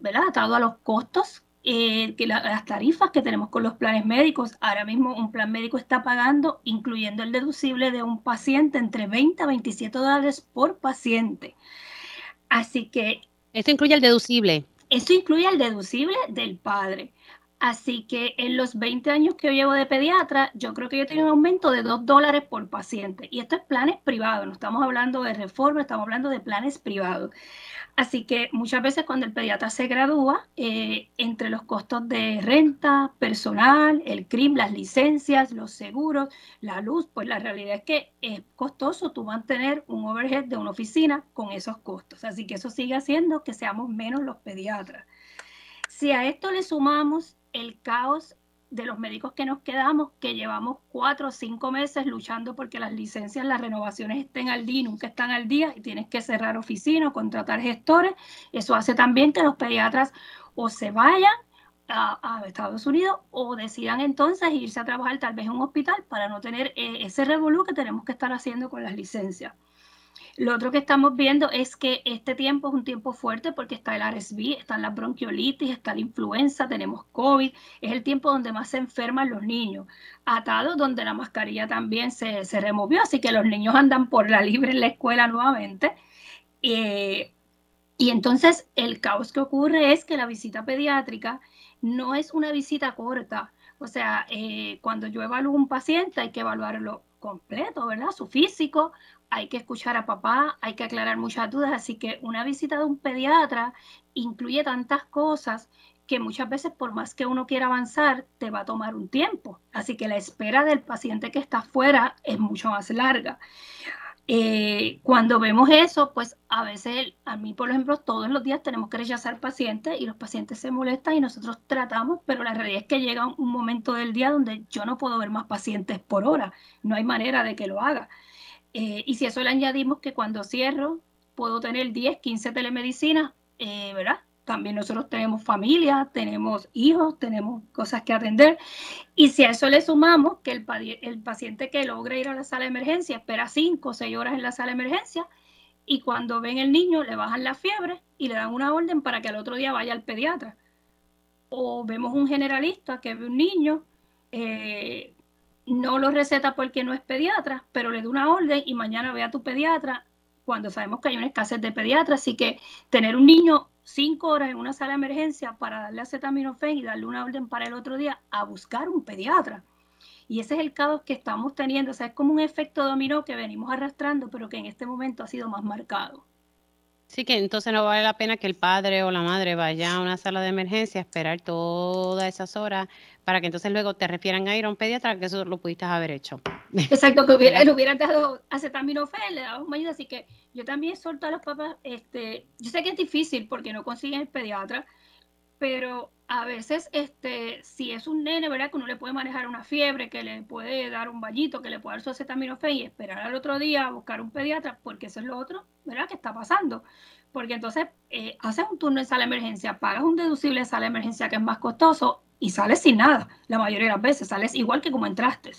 ¿verdad? Atado a los costos eh, que las tarifas que tenemos con los planes médicos. Ahora mismo un plan médico está pagando, incluyendo el deducible de un paciente, entre 20 a 27 dólares por paciente. Así que... Esto incluye el deducible. Esto incluye el deducible del padre. Así que en los 20 años que yo llevo de pediatra, yo creo que yo tengo un aumento de 2 dólares por paciente. Y esto es planes privados, no estamos hablando de reforma, estamos hablando de planes privados. Así que muchas veces cuando el pediatra se gradúa, eh, entre los costos de renta, personal, el CRIM, las licencias, los seguros, la luz, pues la realidad es que es costoso tú mantener un overhead de una oficina con esos costos. Así que eso sigue haciendo que seamos menos los pediatras. Si a esto le sumamos el caos de los médicos que nos quedamos, que llevamos cuatro o cinco meses luchando porque las licencias, las renovaciones estén al día y nunca están al día y tienes que cerrar oficinas, contratar gestores. Eso hace también que los pediatras o se vayan a, Estados Unidos o decidan entonces irse a trabajar tal vez en un hospital para no tener eh, ese revolú que tenemos que estar haciendo con las licencias. Lo otro que estamos viendo es que este tiempo es un tiempo fuerte porque está el RSV, están las bronquiolitis, está la influenza, tenemos COVID. Es el tiempo donde más se enferman los niños. Atados donde la mascarilla también se, removió, así que los niños andan por la libre en la escuela nuevamente. Eh, y entonces el caos que ocurre es que la visita pediátrica no es una visita corta. O sea, eh, cuando yo evalúo un paciente hay que evaluarlo completo, ¿verdad? Su físico, hay que escuchar a papá, hay que aclarar muchas dudas, así que una visita de un pediatra incluye tantas cosas que muchas veces por más que uno quiera avanzar, te va a tomar un tiempo. Así que la espera del paciente que está afuera es mucho más larga. Eh, cuando vemos eso, pues a veces, a mí por ejemplo, todos los días tenemos que rechazar pacientes y los pacientes se molestan y nosotros tratamos, pero la realidad es que llega un momento del día donde yo no puedo ver más pacientes por hora, no hay manera de que lo haga. Eh, y si eso le añadimos que cuando cierro puedo tener 10, 15 telemedicinas, eh, ¿verdad? También nosotros tenemos familia, tenemos hijos, tenemos cosas que atender. Y si a eso le sumamos que el, el paciente que logra ir a la sala de emergencia espera 5 o 6 horas en la sala de emergencia y cuando ven el niño le bajan la fiebre y le dan una orden para que al otro día vaya al pediatra. O vemos un generalista que ve un niño eh, no lo receta porque no es pediatra, pero le da una orden y mañana ve a tu pediatra cuando sabemos que hay una escasez de pediatras. Así que tener un niño cinco horas en una sala de emergencia para darle acetaminofén y darle una orden para el otro día a buscar un pediatra. Y ese es el caos que estamos teniendo. O sea, es como un efecto dominó que venimos arrastrando, pero que en este momento ha sido más marcado. Sí, que entonces no vale la pena que el padre o la madre vaya a una sala de emergencia a esperar todas esas horas para que entonces luego te refieran a ir a un pediatra, que eso lo pudiste haber hecho. Exacto, que *laughs* hubiera, le hubieran dado acetaminofén, le dado ayuda, así que yo también suelto a los papás, este, yo sé que es difícil porque no consiguen el pediatra, pero a veces, este, si es un nene, ¿verdad? Que uno le puede manejar una fiebre, que le puede dar un bañito, que le puede dar su acetaminofén y esperar al otro día a buscar un pediatra, porque eso es lo otro, ¿verdad? Que está pasando. Porque entonces eh, haces un turno en sala de emergencia, pagas un deducible en sala de emergencia que es más costoso y sales sin nada. La mayoría de las veces sales igual que como entraste.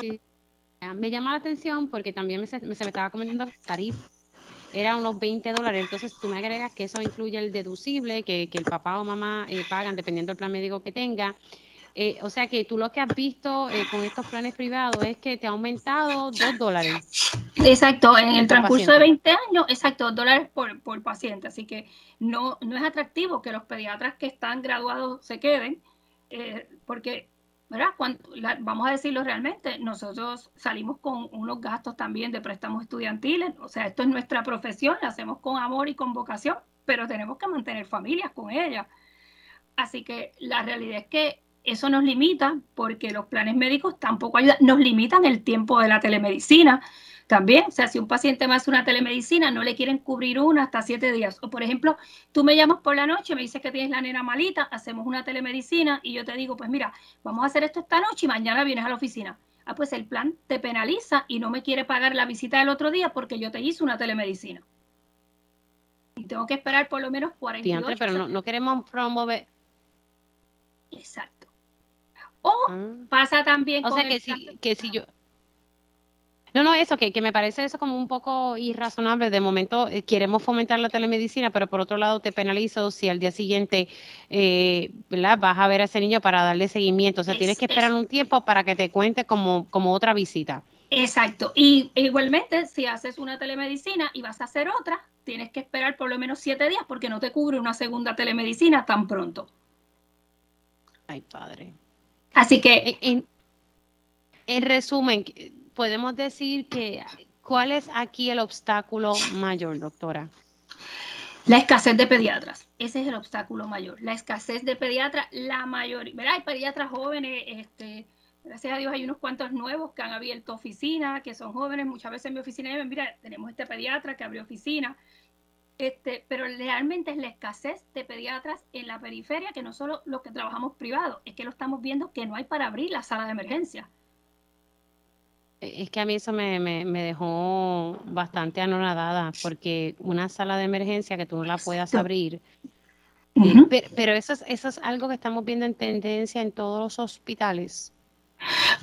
Sí. Me llama la atención porque también me se, me, estaba comentando tarifa eran unos 20 dólares. Entonces tú me agregas que eso incluye el deducible que, el papá o mamá eh, pagan dependiendo del plan médico que tenga. Eh, o sea que tú lo que has visto eh, con estos planes privados es que te ha aumentado 2 dólares. Exacto, en el transcurso de 20 años, exacto, 2 dólares por, por paciente. Así que no, no es atractivo que los pediatras que están graduados se queden, porque ¿verdad? vamos a decirlo realmente, nosotros salimos con unos gastos también de préstamos estudiantiles, o sea, esto es nuestra profesión, la hacemos con amor y con vocación, pero tenemos que mantener familias con ellas. Así que la realidad es que eso nos limita porque los planes médicos tampoco ayudan, nos limitan el tiempo de la telemedicina. También, o sea, si un paciente me hace una telemedicina, no le quieren cubrir una hasta siete días. O, por ejemplo, tú me llamas por la noche, me dices que tienes la nena malita, hacemos una telemedicina y yo te digo, pues mira, vamos a hacer esto esta noche y mañana vienes a la oficina. Ah, pues el plan te penaliza y no me quiere pagar la visita del otro día porque yo te hice una telemedicina. Y tengo que esperar por lo menos 48 horas. pero no, queremos promover. Exacto. O ah. pasa también o sea que si, que si yo no, no, eso, que, que, me parece eso como un poco irrazonable. De momento eh, queremos fomentar la telemedicina, pero por otro lado te penalizo si al día siguiente eh, vas a ver a ese niño para darle seguimiento. O sea, tienes que esperar un tiempo para que te cuente como, como otra visita. Exacto. Y igualmente, si haces una telemedicina y vas a hacer otra, tienes que esperar por lo menos siete días porque no te cubre una segunda telemedicina tan pronto. Ay, padre. Así que... En, en resumen, podemos decir que, ¿cuál es aquí el obstáculo mayor, doctora? La escasez de pediatras, ese es el obstáculo mayor. La escasez de pediatras, la mayoría, ¿verdad? Hay pediatras jóvenes, este, gracias a Dios hay unos cuantos nuevos que han abierto oficina, que son jóvenes, muchas veces en mi oficina dicen, mira, tenemos este pediatra que abrió oficina, este, pero realmente es la escasez de pediatras en la periferia, que no solo los que trabajamos privados, es que lo estamos viendo que no hay para abrir la sala de emergencia. Eh, es que a mí eso me, dejó bastante anonadada, porque una sala de emergencia que tú no la puedas abrir, eh, pero, eso, es, eso es algo que estamos viendo en tendencia en todos los hospitales.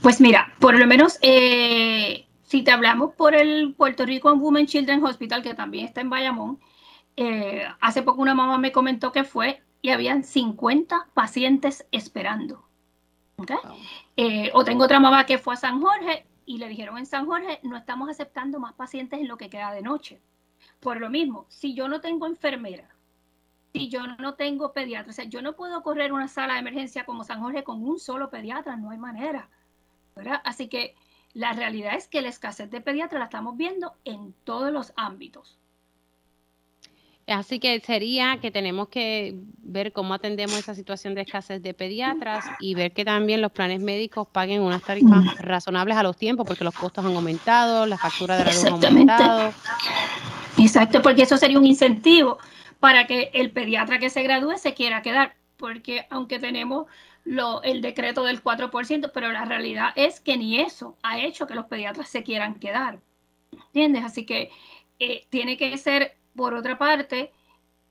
Pues mira, por lo menos eh, si te hablamos por el Puerto Rico Women Children Hospital, que también está en Bayamón, hace poco una mamá me comentó que fue y habían 50 pacientes esperando. o tengo otra mamá que fue a San Jorge y le dijeron en San Jorge, no estamos aceptando más pacientes en lo que queda de noche. Por lo mismo, si yo no tengo enfermera, si yo no tengo pediatra, o sea, yo no puedo correr una sala de emergencia como San Jorge con un solo pediatra, no hay manera. Así que la realidad es que la escasez de pediatra la estamos viendo en todos los ámbitos. Así que sería que tenemos que ver cómo atendemos esa situación de escasez de pediatras y ver que también los planes médicos paguen unas tarifas razonables a los tiempos, porque los costos han aumentado, la factura de la luz ha aumentado. Exacto, porque eso sería un incentivo para que el pediatra que se gradúe se quiera quedar, porque aunque tenemos lo, el decreto del 4%, pero la realidad es que ni eso ha hecho que los pediatras se quieran quedar. ¿Entiendes? Así que eh, tiene que ser por otra parte,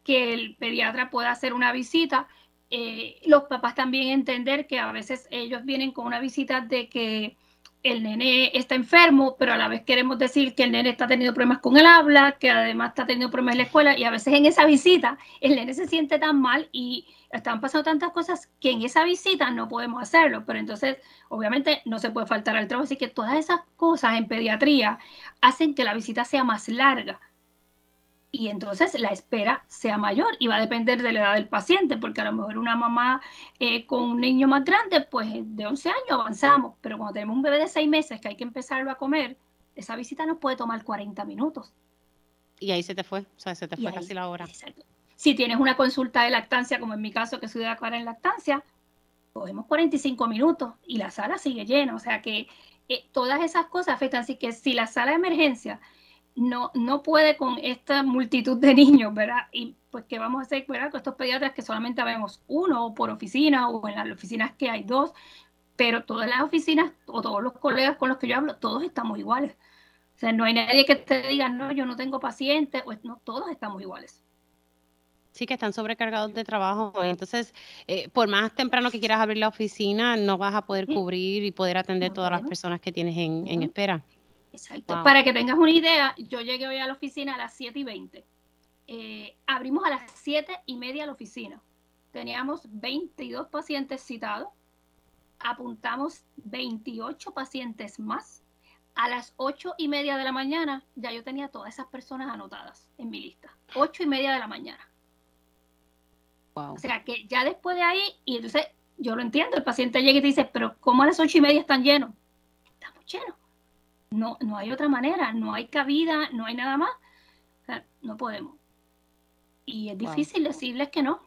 que el pediatra pueda hacer una visita. Eh, los papás también entender que a veces ellos vienen con una visita de que el nene está enfermo, pero a la vez queremos decir que el nene está teniendo problemas con el habla, que además está teniendo problemas en la escuela y a veces en esa visita el nene se siente tan mal y están pasando tantas cosas que en esa visita no podemos hacerlo, pero entonces obviamente no se puede faltar al trabajo, así que todas esas cosas en pediatría hacen que la visita sea más larga y entonces la espera sea mayor y va a depender de la edad del paciente, porque a lo mejor una mamá eh, con un niño más grande, pues de 11 años avanzamos, pero cuando tenemos un bebé de 6 meses que hay que empezarlo a comer, esa visita nos puede tomar 40 minutos. Y ahí se te fue, o sea, se te fue casi la hora. Si tienes una consulta de lactancia, como en mi caso que soy de acuerdo en lactancia, cogemos 45 minutos y la sala sigue llena, o sea que eh, todas esas cosas afectan, así que si la sala de emergencia no, no puede con esta multitud de niños, ¿verdad? Y pues, ¿qué vamos a hacer, ¿verdad? Con estos pediatras que solamente vemos uno por oficina o en las oficinas que hay dos, pero todas las oficinas o todos los colegas con los que yo hablo, todos estamos iguales. O sea, no hay nadie que te diga, no, yo no tengo pacientes, pues no, todos estamos iguales. Sí, que están sobrecargados de trabajo. Entonces, eh, por más temprano que quieras abrir la oficina, no vas a poder cubrir y poder atender todas las personas que tienes en, en espera. Exacto. Para que tengas una idea, yo llegué hoy a la oficina a las 7 y 20. Eh, abrimos a las 7 y media la oficina. Teníamos 22 pacientes citados. Apuntamos 28 pacientes más. A las 8 y media de la mañana ya yo tenía todas esas personas anotadas en mi lista. 8 y media de la mañana. O sea que ya después de ahí, y entonces yo lo entiendo, el paciente llega y te dice, pero ¿cómo a las 8 y media están llenos? Estamos llenos no, no hay otra manera, no hay cabida, no hay nada más. no podemos. Y es difícil decirles que no.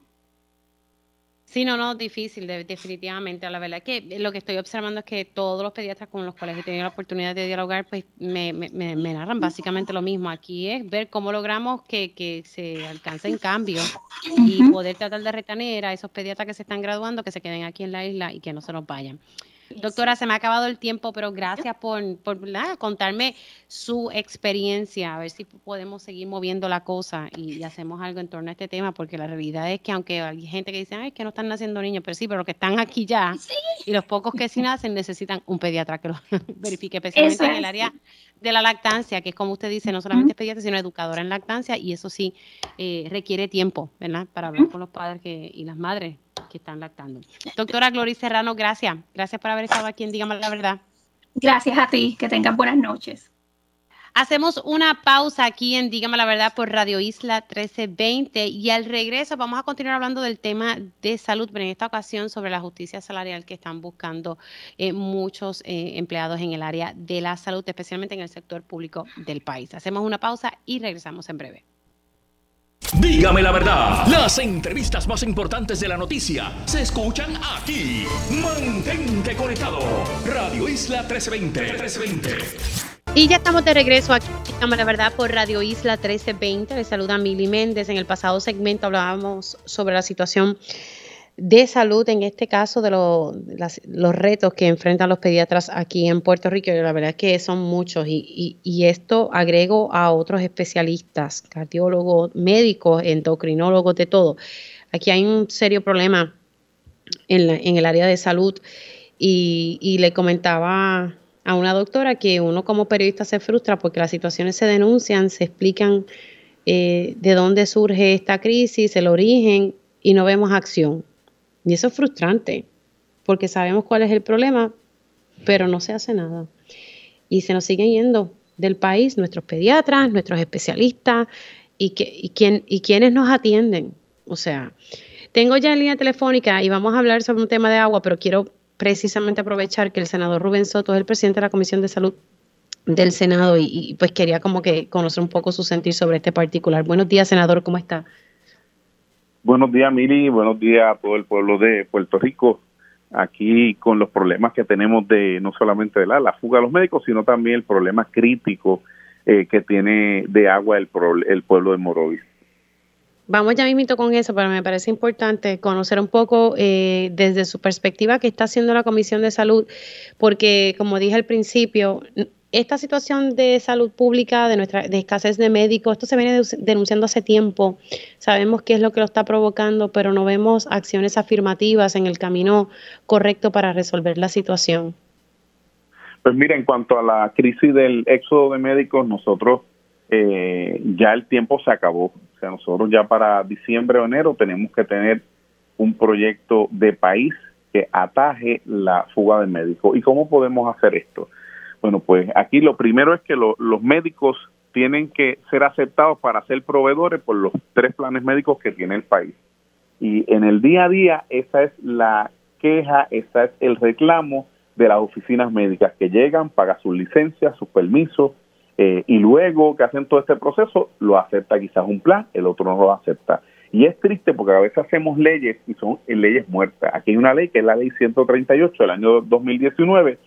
Sí, no, no, difícil, definitivamente. La verdad que lo que estoy observando es que todos los pediatras con los cuales he tenido la oportunidad de dialogar, pues me, me, narran básicamente lo mismo. Aquí es ver cómo logramos que, que se alcancen cambios y poder tratar de retener a esos pediatras que se están graduando, que se queden aquí en la isla y que no se nos vayan. Doctora, se me ha acabado el tiempo, pero gracias por, contarme su experiencia, a ver si podemos seguir moviendo la cosa y, hacemos algo en torno a este tema, porque la realidad es que aunque hay gente que dice, Ay, es que no están naciendo niños, pero sí, pero los que están aquí ya y los pocos que sí nacen necesitan un pediatra que lo *laughs* verifique, especialmente en el área de la lactancia, que es como usted dice, no solamente es pediatra, sino educadora en lactancia, y eso sí eh, requiere tiempo, ¿verdad? Para hablar con los padres que, y las madres que están lactando. Doctora Gloria Serrano, gracias. Gracias por haber estado aquí en Dígame la Verdad. Gracias a ti, que tengan buenas noches. Hacemos una pausa aquí en Dígame la Verdad por Radio Isla 1320 y al regreso vamos a continuar hablando del tema de salud, pero en esta ocasión sobre la justicia salarial que están buscando eh, muchos eh, empleados en el área de la salud, especialmente en el sector público del país. Hacemos una pausa y regresamos en breve. Dígame la verdad, las entrevistas más importantes de la noticia se escuchan aquí. Mantente conectado. Radio Isla 1320. 1320. Y ya estamos de regreso aquí, la verdad, por Radio Isla 1320. Les saluda Mili Méndez. En el pasado segmento hablábamos sobre la situación de salud, en este caso de los retos que enfrentan los pediatras aquí en Puerto Rico. Y la verdad es que son muchos. Y, esto agrego a otros especialistas, cardiólogos, médicos, endocrinólogos, de todo. Aquí hay un serio problema en, en el área de salud. Y, y le comentaba a una doctora que uno como periodista se frustra porque las situaciones se denuncian, se explican eh, de dónde surge esta crisis, el origen y no vemos acción. Y eso es frustrante porque sabemos cuál es el problema, pero no se hace nada. Y se nos siguen yendo del país nuestros pediatras, nuestros especialistas y, que, y, y quienes nos atienden. O sea, tengo ya en línea telefónica y vamos a hablar sobre un tema de agua, pero quiero precisamente aprovechar que el senador Rubén Soto es el presidente de la Comisión de Salud del Senado y, pues quería como que conocer un poco su sentir sobre este particular. Buenos días, senador, ¿cómo está? Buenos días, Miri, buenos días a todo el pueblo de Puerto Rico. Aquí con los problemas que tenemos de no solamente de la, la fuga de los médicos, sino también el problema crítico eh, que tiene de agua el, el pueblo de Morovis. Vamos ya mismito con eso, pero me parece importante conocer un poco eh, desde su perspectiva qué está haciendo la Comisión de Salud, porque como dije al principio, esta situación de salud pública, de nuestra de escasez de médicos, esto se viene denunciando hace tiempo. Sabemos qué es lo que lo está provocando, pero no vemos acciones afirmativas en el camino correcto para resolver la situación. Pues mira, en cuanto a la crisis del éxodo de médicos, nosotros eh, ya el tiempo se acabó. O sea, nosotros ya para diciembre o enero tenemos que tener un proyecto de país que ataje la fuga de médicos. ¿Y cómo podemos hacer esto? Bueno, pues aquí lo primero es que los médicos tienen que ser aceptados para ser proveedores por los tres planes médicos que tiene el país. Y en el día a día esa es la queja, ese es el reclamo de las oficinas médicas que llegan, pagan sus licencias, sus permisos, eh, y luego que hacen todo este proceso, lo acepta quizás un plan, el otro no lo acepta. Y es triste porque a veces hacemos leyes y son leyes muertas. Aquí hay una ley que es la ley 138 del año 2019,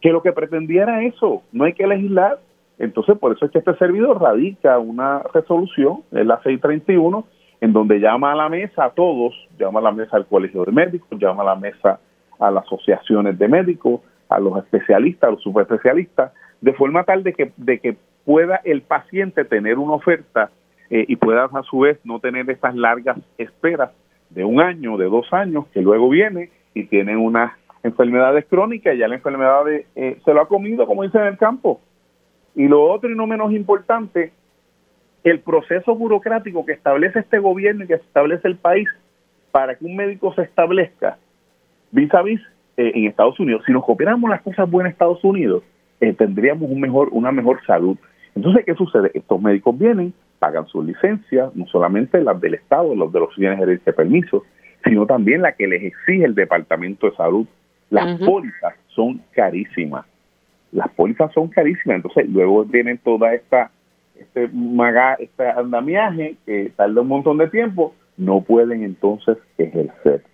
que lo que pretendía era eso, no hay que legislar. Entonces, por eso es que este servidor radica una resolución, es la 631, en donde llama a la mesa a todos, llama a la mesa al colegio de médicos, llama a la mesa a las asociaciones de médicos, a los especialistas, a los subespecialistas, de forma tal de que, de que pueda el paciente tener una oferta eh, y pueda a su vez no tener estas largas esperas de un año, de dos años, que luego viene y tiene unas enfermedades crónicas y ya la enfermedad eh, se lo ha comido, como dice en el campo. Y lo otro y no menos importante, el proceso burocrático que establece este gobierno y que establece el país para que un médico se establezca vis a vis eh, en Estados Unidos. Si nos copiáramos las cosas buenas en Estados Unidos, eh, tendríamos un mejor, una mejor salud. Entonces, ¿qué sucede? Estos médicos vienen, pagan sus licencias, no solamente las del Estado, los de los bienes de permisos, sino también la que les exige el Departamento de Salud. Las pólizas son carísimas. Las pólizas son carísimas. Entonces, luego vienen toda esta este maga, este andamiaje que tarda un montón de tiempo, no pueden entonces ejercer.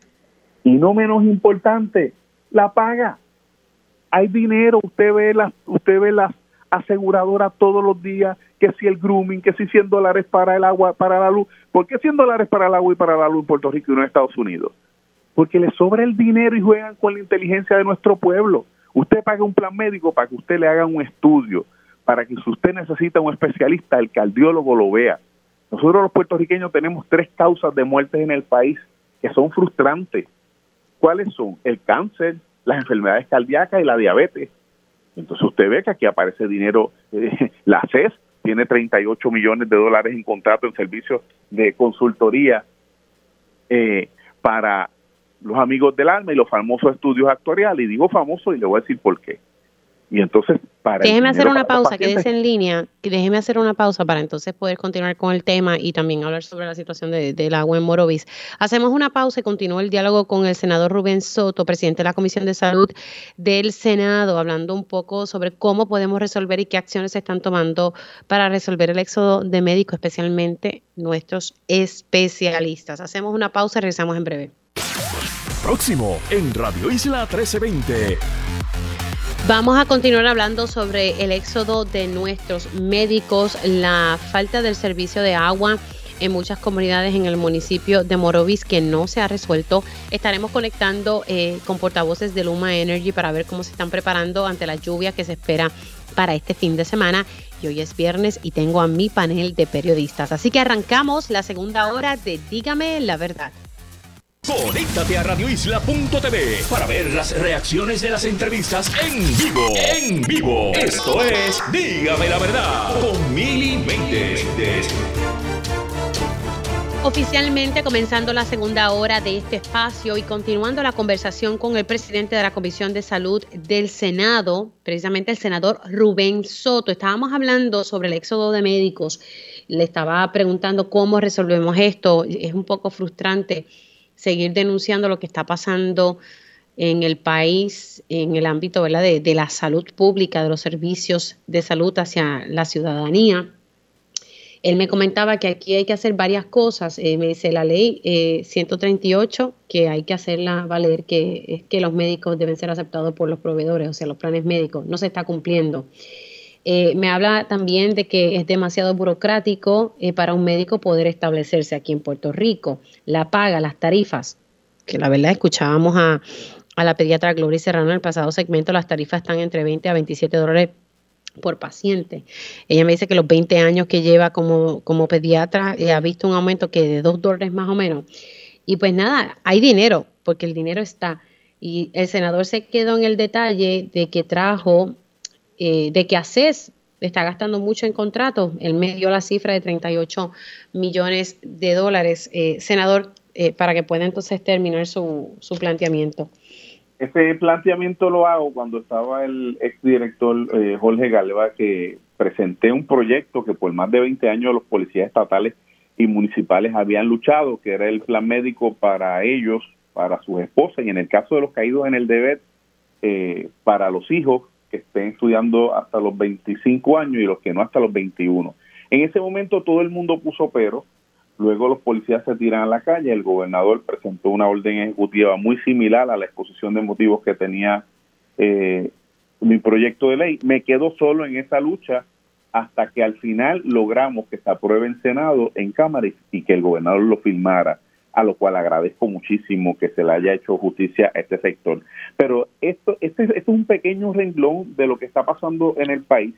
Y no menos importante, la paga hay dinero, usted ve las, usted ve las aseguradoras todos los días, que si el grooming, que si 100 dólares para el agua, para la luz. ¿Por qué 100 dólares para el agua y para la luz en Puerto Rico y no en Estados Unidos? Porque le sobra el dinero y juegan con la inteligencia de nuestro pueblo. Usted paga un plan médico para que usted le haga un estudio, para que si usted necesita un especialista, el cardiólogo lo vea. Nosotros los puertorriqueños tenemos tres causas de muertes en el país que son frustrantes. ¿Cuáles son? El cáncer, las enfermedades cardíacas y la diabetes. Entonces usted ve que aquí aparece dinero, eh, *laughs* la CES tiene 38 millones de dólares en contrato en servicios de consultoría eh, para los amigos del alma y los famosos estudios actuariales. Y digo famosos y le voy a decir por qué. Y entonces, para... Déjeme hacer una pausa, quédese en línea, déjeme hacer una pausa para entonces poder continuar con el tema y también hablar sobre la situación del agua en Morovis. Hacemos una pausa y continúa el diálogo con el senador Rubén Soto, presidente de la Comisión de Salud del Senado, hablando un poco sobre cómo podemos resolver y qué acciones se están tomando para resolver el éxodo de médicos, especialmente nuestros especialistas. Hacemos una pausa y regresamos en breve. Próximo en Radio Isla 1320. Vamos a continuar hablando sobre el éxodo de nuestros médicos, la falta del servicio de agua en muchas comunidades en el municipio de Morovis que no se ha resuelto. Estaremos conectando eh, con portavoces de Luma Energy para ver cómo se están preparando ante la lluvia que se espera para este fin de semana. Y hoy es viernes y tengo a mi panel de periodistas. Así que arrancamos la segunda hora de Dígame la verdad. Conéctate a radioisla.tv para ver las reacciones de las entrevistas en vivo. En vivo. Esto es Dígame la verdad con Mili Méndez. Oficialmente comenzando la segunda hora de este espacio y continuando la conversación con el presidente de la Comisión de Salud del Senado, precisamente el senador Rubén Soto. Estábamos hablando sobre el éxodo de médicos. Le estaba preguntando cómo resolvemos esto. Es un poco frustrante seguir denunciando lo que está pasando en el país, en el ámbito De, de, la salud pública, de los servicios de salud hacia la ciudadanía. Él me comentaba que aquí hay que hacer varias cosas. Eh, me dice la ley 138, eh, que hay que hacerla valer, que es que los médicos deben ser aceptados por los proveedores, o sea, los planes médicos. No se está cumpliendo. Eh, me habla también de que es demasiado burocrático eh, para un médico poder establecerse aquí en Puerto Rico. La paga, las tarifas, que la verdad escuchábamos a, la pediatra Gloria Serrano en el pasado segmento, las tarifas están entre 20 a 27 dólares por paciente. Ella me dice que los 20 años que lleva como, como pediatra eh, ha visto un aumento que de 2 dólares más o menos. Y pues nada, hay dinero, porque el dinero está. Y el senador se quedó en el detalle de que trajo eh, de que ACES está gastando mucho en contratos. Él me dio la cifra de 38 millones de dólares. Eh, senador, eh, para que pueda entonces terminar su, su planteamiento. Ese planteamiento lo hago cuando estaba el exdirector Jorge Galva, que presenté un proyecto que por más de 20 años los policías estatales y municipales habían luchado, que era el plan médico para ellos, para sus esposas, y en el caso de los caídos en el deber, para los hijos que estén estudiando hasta los 25 años y los que no hasta los 21. En ese momento todo el mundo puso pero, luego los policías se tiran a la calle, el gobernador presentó una orden ejecutiva muy similar a la exposición de motivos que tenía eh, mi proyecto de ley. Me quedo solo en esa lucha hasta que al final logramos que se apruebe en Senado, en Cámara y que el gobernador lo firmara a lo cual agradezco muchísimo que se le haya hecho justicia a este sector. Pero esto, este, es un pequeño renglón de lo que está pasando en el país.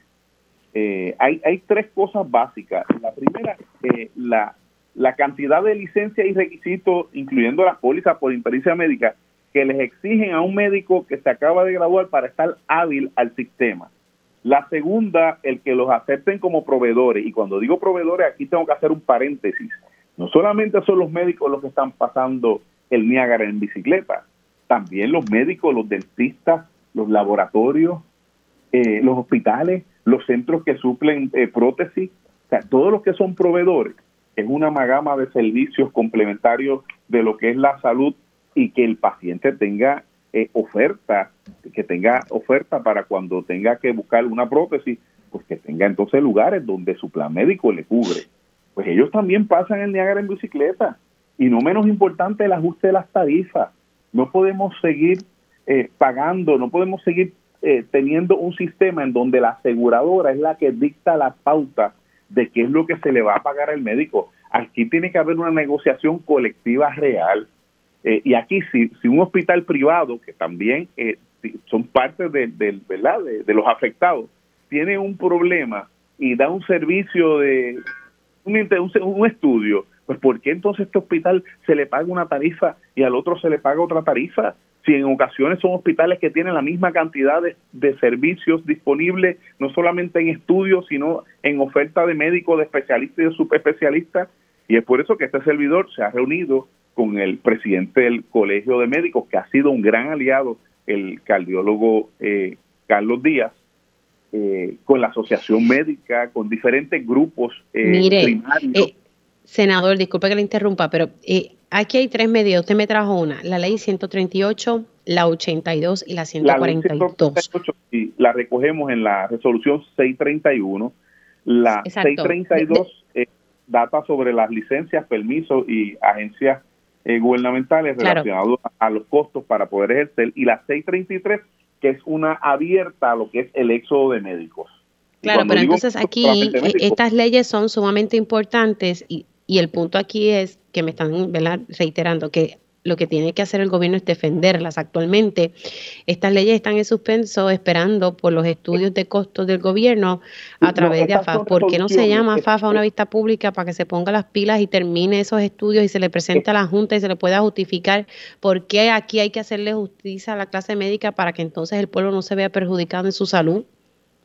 Eh, hay, hay tres cosas básicas. La primera, eh, la, la cantidad de licencias y requisitos, incluyendo las pólizas por impericia médica, que les exigen a un médico que se acaba de graduar para estar hábil al sistema. La segunda, el que los acepten como proveedores. Y cuando digo proveedores, aquí tengo que hacer un paréntesis. No solamente son los médicos los que están pasando el Niágara en bicicleta, también los médicos, los dentistas, los laboratorios, eh, los hospitales, los centros que suplen eh, prótesis, o sea, todos los que son proveedores, es una magama de servicios complementarios de lo que es la salud y que el paciente tenga eh, oferta, que tenga oferta para cuando tenga que buscar una prótesis, pues que tenga entonces lugares donde su plan médico le cubre pues ellos también pasan el Niágara en bicicleta. Y no menos importante el ajuste de las tarifas. No podemos seguir eh, pagando, no podemos seguir eh, teniendo un sistema en donde la aseguradora es la que dicta la pauta de qué es lo que se le va a pagar al médico. Aquí tiene que haber una negociación colectiva real. Eh, y aquí, si, si un hospital privado, que también son parte de, ¿verdad? de los afectados, tiene un problema y da un servicio de un, estudio, pues ¿por qué entonces este hospital se le paga una tarifa y al otro se le paga otra tarifa? Si en ocasiones son hospitales que tienen la misma cantidad de, servicios disponibles, no solamente en estudios, sino en oferta de médicos, de especialistas y de subespecialistas. Y es por eso que este servidor se ha reunido con el presidente del Colegio de Médicos, que ha sido un gran aliado, el cardiólogo eh, Carlos Díaz, eh, con la asociación médica, con diferentes grupos eh, Mire, eh, senador, disculpe que le interrumpa, pero aquí hay tres medidas. Usted me trajo una, la ley 138, la 82 y la 142. La y la recogemos en la resolución 631. La 632 data sobre las licencias, permisos y agencias gubernamentales relacionados a los costos para poder ejercer. Y la 633 que es una abierta a lo que es el éxodo de médicos. Claro, pero entonces aquí eh, estas leyes son sumamente importantes y, y, el punto aquí es que me están reiterando que lo que tiene que hacer el gobierno es defenderlas. Actualmente estas leyes están en suspenso esperando por los estudios de costos del gobierno a través de AFAF. ¿Por qué no se llama AFAF a una vista pública para que se ponga las pilas y termine esos estudios y se le presente a la Junta y se le pueda justificar por qué aquí hay que hacerle justicia a la clase médica para que entonces el pueblo no se vea perjudicado en su salud?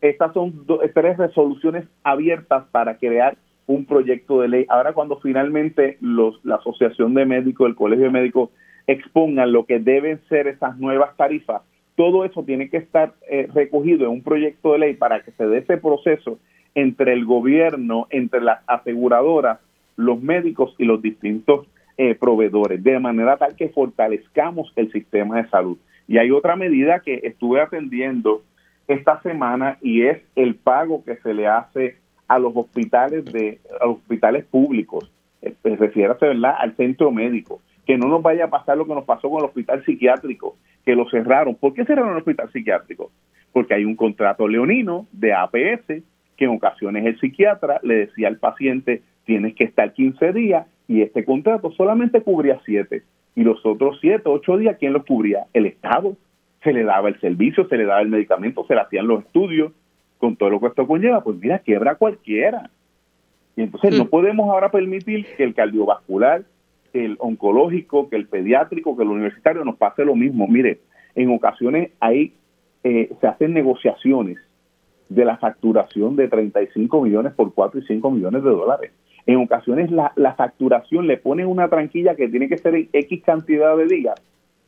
Estas son tres resoluciones abiertas para crear un proyecto de ley. Ahora cuando finalmente los, la Asociación de Médicos, el Colegio de Médicos expongan lo que deben ser esas nuevas tarifas, todo eso tiene que estar eh, recogido en un proyecto de ley para que se dé ese proceso entre el gobierno, entre las aseguradoras, los médicos y los distintos eh, proveedores, de manera tal que fortalezcamos el sistema de salud. Y hay otra medida que estuve atendiendo esta semana y es el pago que se le hace a los hospitales de a los hospitales públicos, eh, refiérase ¿verdad? al centro médico, que no nos vaya a pasar lo que nos pasó con el hospital psiquiátrico, que lo cerraron. ¿Por qué cerraron el hospital psiquiátrico? Porque hay un contrato leonino de APS que en ocasiones el psiquiatra le decía al paciente tienes que estar 15 días y este contrato solamente cubría 7 y los otros 7, 8 días, ¿quién los cubría? El Estado. Se le daba el servicio, se le daba el medicamento, se le hacían los estudios, con todo lo que esto conlleva, pues mira, quiebra cualquiera. Y entonces no mm. podemos ahora permitir que el cardiovascular, que el oncológico, que el pediátrico, que el universitario nos pase lo mismo. Mire, en ocasiones ahí eh, se hacen negociaciones de la facturación de 35 millones por 4 y 5 millones de dólares. En ocasiones la, la facturación le pone una tranquilla que tiene que ser en X cantidad de días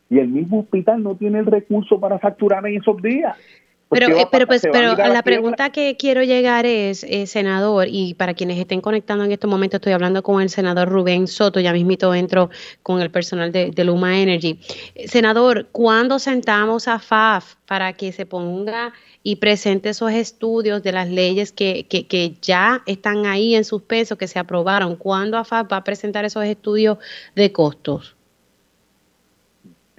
y el mismo hospital no tiene el recurso para facturar en esos días. Pero, eh, pero, pues, pero la, pregunta que quiero llegar es, eh, senador, y para quienes estén conectando en este momento, estoy hablando con el senador Rubén Soto, ya mismito entro con el personal de, Luma Energy. Eh, senador, ¿cuándo sentamos a FAF para que se ponga y presente esos estudios de las leyes que, que, que ya están ahí en suspenso, que se aprobaron? ¿Cuándo AFAF va a presentar esos estudios de costos?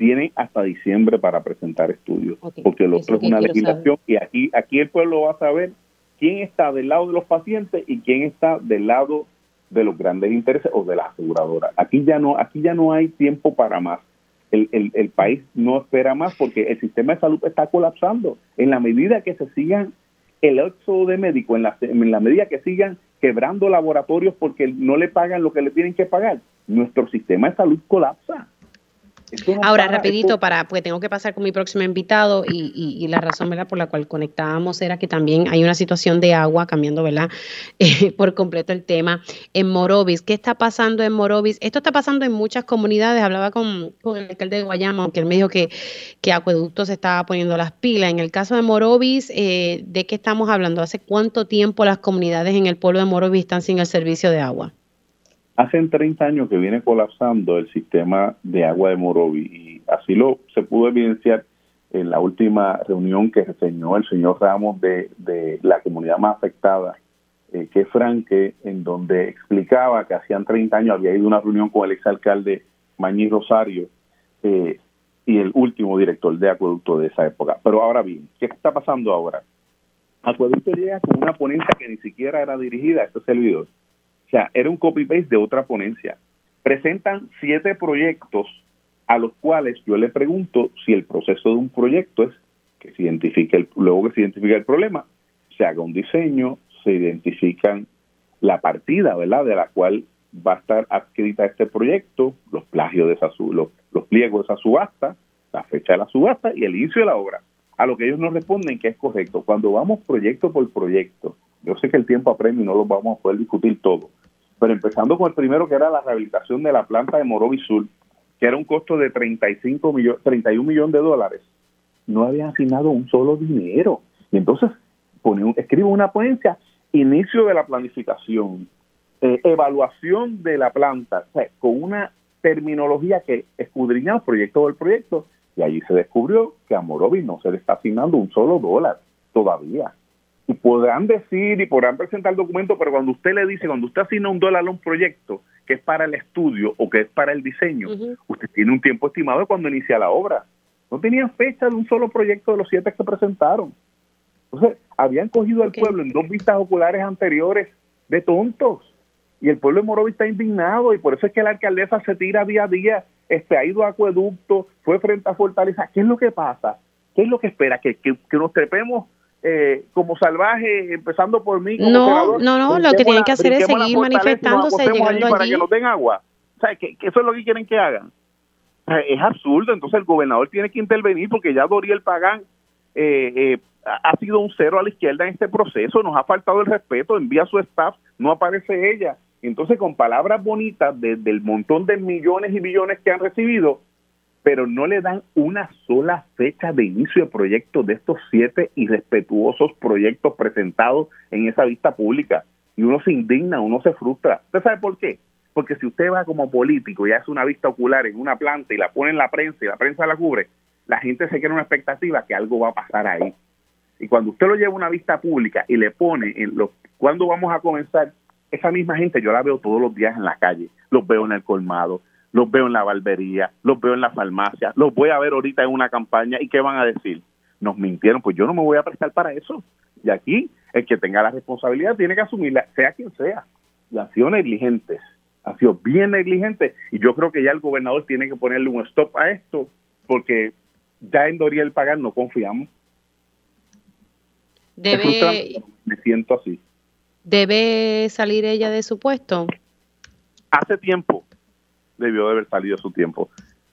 Tienen hasta diciembre para presentar estudios, porque lo otro es una legislación y aquí, aquí el pueblo va a saber quién está del lado de los pacientes y quién está del lado de los grandes intereses o de la aseguradora. Aquí ya no, aquí ya no hay tiempo para más. El, el, el país no espera más porque el sistema de salud está colapsando. En la medida que se sigan el éxodo de médicos, en la, en la medida que sigan quebrando laboratorios porque no le pagan lo que le tienen que pagar, nuestro sistema de salud colapsa. Ahora, rapidito, para, porque tengo que pasar con mi próximo invitado y, la razón ¿verdad? por la cual conectábamos era que también hay una situación de agua, cambiando ¿verdad? *laughs* Eh, por completo el tema, en Morovis. ¿Qué está pasando en Morovis? Esto está pasando en muchas comunidades. Hablaba con, el alcalde de Guayama, que él me dijo que, que Acueducto se estaba poniendo las pilas. En el caso de Morovis, eh, ¿de qué estamos hablando? ¿Hace cuánto tiempo las comunidades en el pueblo de Morovis están sin el servicio de agua? Hace 30 años que viene colapsando el sistema de agua de Morovi y así lo se pudo evidenciar en la última reunión que reseñó el señor Ramos de, la comunidad más afectada, eh, que es Franque, en donde explicaba que hacían 30 años había ido una reunión con el exalcalde Mañí Rosario eh, y el último director de acueducto de esa época. Pero ahora bien, ¿qué está pasando ahora? Acueducto llega con una ponencia que ni siquiera era dirigida a este servidor sea, era un copy-paste de otra ponencia. Presentan siete proyectos a los cuales yo le pregunto si el proceso de un proyecto es que se identifique, el, luego que se identifique el problema, se haga un diseño, se identifican la partida, ¿verdad?, de la cual va a estar adscrita este proyecto, los plagios de esa los, los pliegos de esa subasta, la fecha de la subasta y el inicio de la obra. A lo que ellos nos responden que es correcto. Cuando vamos proyecto por proyecto, yo sé que el tiempo apremia y no lo vamos a poder discutir todo, pero empezando con el primero que era la rehabilitación de la planta de Morovis Sur, que era un costo de 35 millones, 31 millones de dólares, no habían asignado un solo dinero. Y entonces pone escribe una ponencia, inicio de la planificación, eh, evaluación de la planta, con una terminología que escudriña el proyecto del proyecto, y allí se descubrió que a Morovi no se le está asignando un solo dólar todavía. Y podrán decir y podrán presentar el documento, pero cuando usted le dice, cuando usted asigna un dólar a un proyecto que es para el estudio o que es para el diseño, usted tiene un tiempo estimado de cuando inicia la obra. No tenían fecha de un solo proyecto de los siete que presentaron. Entonces, habían cogido al pueblo en dos vistas oculares anteriores de tontos. Y el pueblo de Morovi está indignado y por eso es que la alcaldesa se tira día a día, este, ha ido a acueducto, fue frente a Fortaleza. ¿Qué es lo que pasa? ¿Qué es lo que espera? ¿Que, que, nos trepemos eh, como salvajes, empezando por mí? Como no, no, no, lo que tienen que hacer es seguir manifestándose, llegando allí, para que nos den agua. O sea, que, eso es lo que quieren que hagan. es absurdo, entonces el gobernador tiene que intervenir porque ya Doriel Pagán eh, eh, ha sido un cero a la izquierda en este proceso, nos ha faltado el respeto, envía su staff, no aparece ella. Entonces, con palabras bonitas del montón de millones y millones que han recibido, pero no le dan una sola fecha de inicio de proyecto de estos siete irrespetuosos proyectos presentados en esa vista pública. Y uno se indigna, uno se frustra. ¿Usted sabe por qué? Porque si usted va como político y hace una vista ocular en una planta y la pone en la prensa y la prensa la cubre, la gente se queda una expectativa que algo va a pasar ahí. Y cuando usted lo lleva a una vista pública y le pone en lo, cuándo vamos a comenzar, esa misma gente yo la veo todos los días en la calle, los veo en el colmado, los veo en la barbería, los veo en la farmacia, los voy a ver ahorita en una campaña y ¿qué van a decir? Nos mintieron, pues yo no me voy a prestar para eso. Y aquí el que tenga la responsabilidad tiene que asumirla, sea quien sea. Y han sido negligentes, han sido bien negligentes y yo creo que ya el gobernador tiene que ponerle un stop a esto porque ya en Doriel Pagan no confiamos. Debe, me siento así. ¿Debe salir ella de su puesto? Hace tiempo debió de haber salido su tiempo.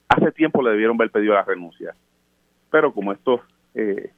Hace tiempo le debieron haber pedido la renuncia. Pero como estos eh,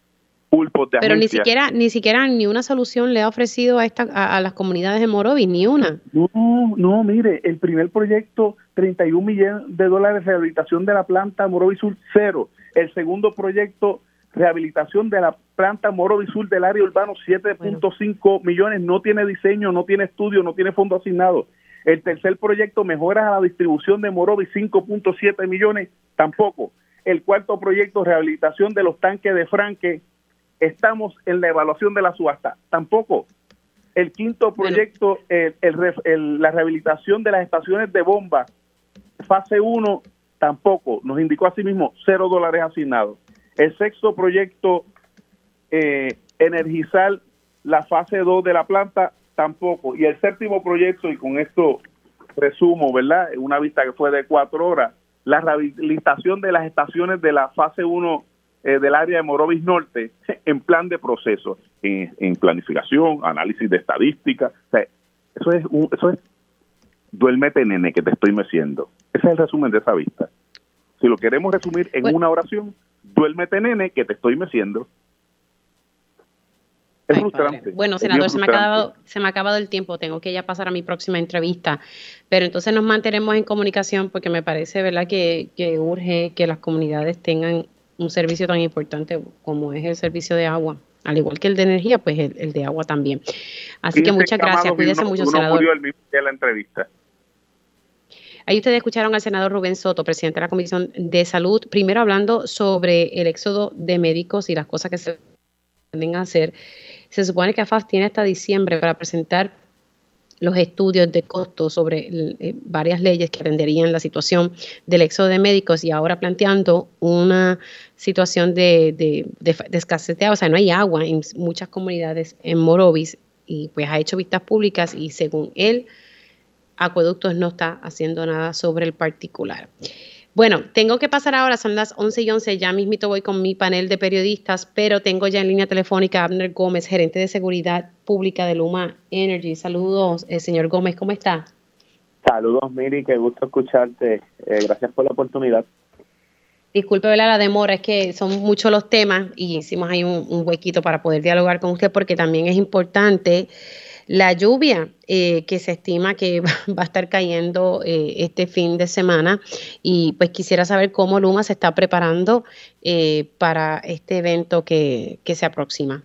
pulpos de Pero ni siquiera ni siquiera ni una solución le ha ofrecido a, esta, a, las comunidades de Morovis, ni una. No, no, mire, el primer proyecto, 31 millones de dólares de rehabilitación de la planta Morovis Sur, cero. El segundo proyecto, rehabilitación de la planta Moro Sur del área urbano, 7.5 millones, no tiene diseño, no tiene estudio, no tiene fondo asignado. El tercer proyecto, mejora a la distribución de Morovis, 5.7 millones, tampoco. El cuarto proyecto, rehabilitación de los tanques de Franque, estamos en la evaluación de la subasta, tampoco. El quinto proyecto, la rehabilitación de las estaciones de bomba, fase 1, tampoco. Nos indicó asimismo cero dólares asignados. El sexto proyecto, eh, energizar la fase 2 de la planta, tampoco. Y el séptimo proyecto, y con esto resumo, ¿verdad? Una vista que fue de cuatro horas, la rehabilitación de las estaciones de la fase 1 eh, del área de Morovis Norte *laughs* en plan de proceso, en, planificación, análisis de estadística. eso es, un, eso es duérmete nene que te estoy meciendo. Ese es el resumen de esa vista. Si lo queremos resumir en una oración, duérmete nene que te estoy meciendo. Es frustrante. Bueno, senador, se me, ha acabado, se me ha acabado el tiempo, tengo que ya pasar a mi próxima entrevista, pero entonces nos mantenemos en comunicación porque me parece, ¿verdad?, que, que urge que las comunidades tengan un servicio tan importante como es el servicio de agua, al igual que el de energía, pues el, de agua también. Así que muchas gracias, cuídese mucho, senador. Murió el mismo día de la entrevista. Ahí ustedes escucharon al senador Rubén Soto, presidente de la Comisión de Salud, primero hablando sobre el éxodo de médicos y las cosas que se pueden hacer. Se supone que AFAS tiene hasta diciembre para presentar los estudios de costo sobre eh, varias leyes que atenderían la situación del éxodo de médicos y ahora planteando una situación de, de, de, de escasez de agua, o sea, no hay agua en muchas comunidades en Morovis y pues ha hecho vistas públicas y según él Acueductos no está haciendo nada sobre el particular. Bueno, tengo que pasar ahora, son las 11 y 11, ya mismito voy con mi panel de periodistas, pero tengo ya en línea telefónica a Abner Gómez, gerente de seguridad pública de Luma Energy. Saludos, eh, señor Gómez, ¿cómo está? Saludos, Miri, qué gusto escucharte. Eh, gracias por la oportunidad. Disculpe la demora, es que son muchos los temas y hicimos ahí un huequito para poder dialogar con usted porque también es importante la lluvia eh, que se estima que *laughs* va a estar cayendo eh, este fin de semana y pues quisiera saber cómo Luma se está preparando eh, para este evento que, se aproxima.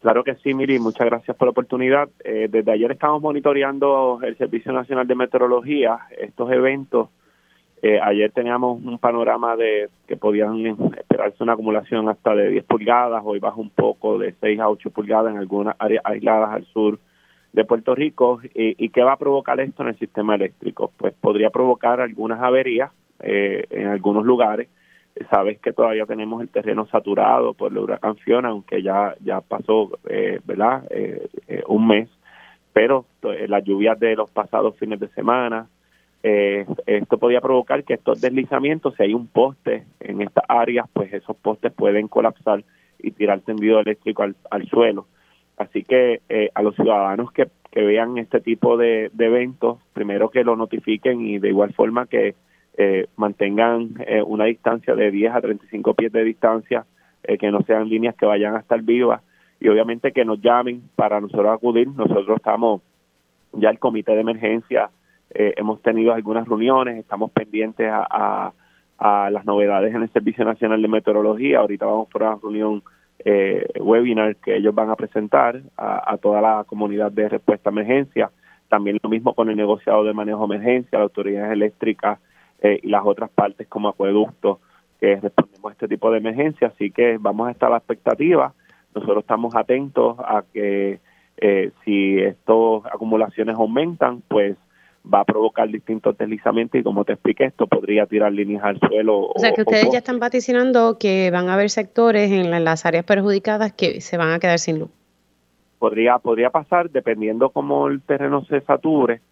Claro que sí, Miri, muchas gracias por la oportunidad. Eh, desde ayer estamos monitoreando el Servicio Nacional de Meteorología, estos eventos. Eh, ayer teníamos un panorama de que podían esperarse una acumulación hasta de 10 pulgadas, hoy baja un poco de 6 a 8 pulgadas en algunas áreas aisladas al sur de Puerto Rico. ¿Y, qué va a provocar esto en el sistema eléctrico? Pues podría provocar algunas averías eh, en algunos lugares sabes que todavía tenemos el terreno saturado por la huracán Fiona, aunque ya ya pasó, eh, ¿verdad? Eh, eh, un mes, pero las lluvias de los pasados fines de semana, esto podía provocar que estos deslizamientos, si hay un poste en estas áreas, pues esos postes pueden colapsar y tirar tendido eléctrico al, suelo. Así que a los ciudadanos que, que vean este tipo de eventos, primero que lo notifiquen y de igual forma que eh, mantengan eh, una distancia de 10 a 35 pies de distancia, eh, que no sean líneas que vayan a estar vivas y obviamente que nos llamen para nosotros acudir. Nosotros estamos ya el comité de emergencia, hemos tenido algunas reuniones, estamos pendientes a, a, las novedades en el Servicio Nacional de Meteorología. Ahorita vamos por una reunión webinar que ellos van a presentar a, a toda la comunidad de respuesta a emergencia. También lo mismo con el negociado de manejo de emergencia, las autoridades eléctricas eh, y las otras partes como acueductos que respondemos a este tipo de emergencia. Así que vamos a estar a la expectativa. Nosotros estamos atentos a que eh, si estas acumulaciones aumentan, pues va a provocar distintos deslizamientos y como te expliqué, esto podría tirar líneas al suelo. O, sea que ustedes ya están vaticinando que van a haber sectores en las áreas perjudicadas que se van a quedar sin luz. Podría, podría pasar dependiendo cómo el terreno se sature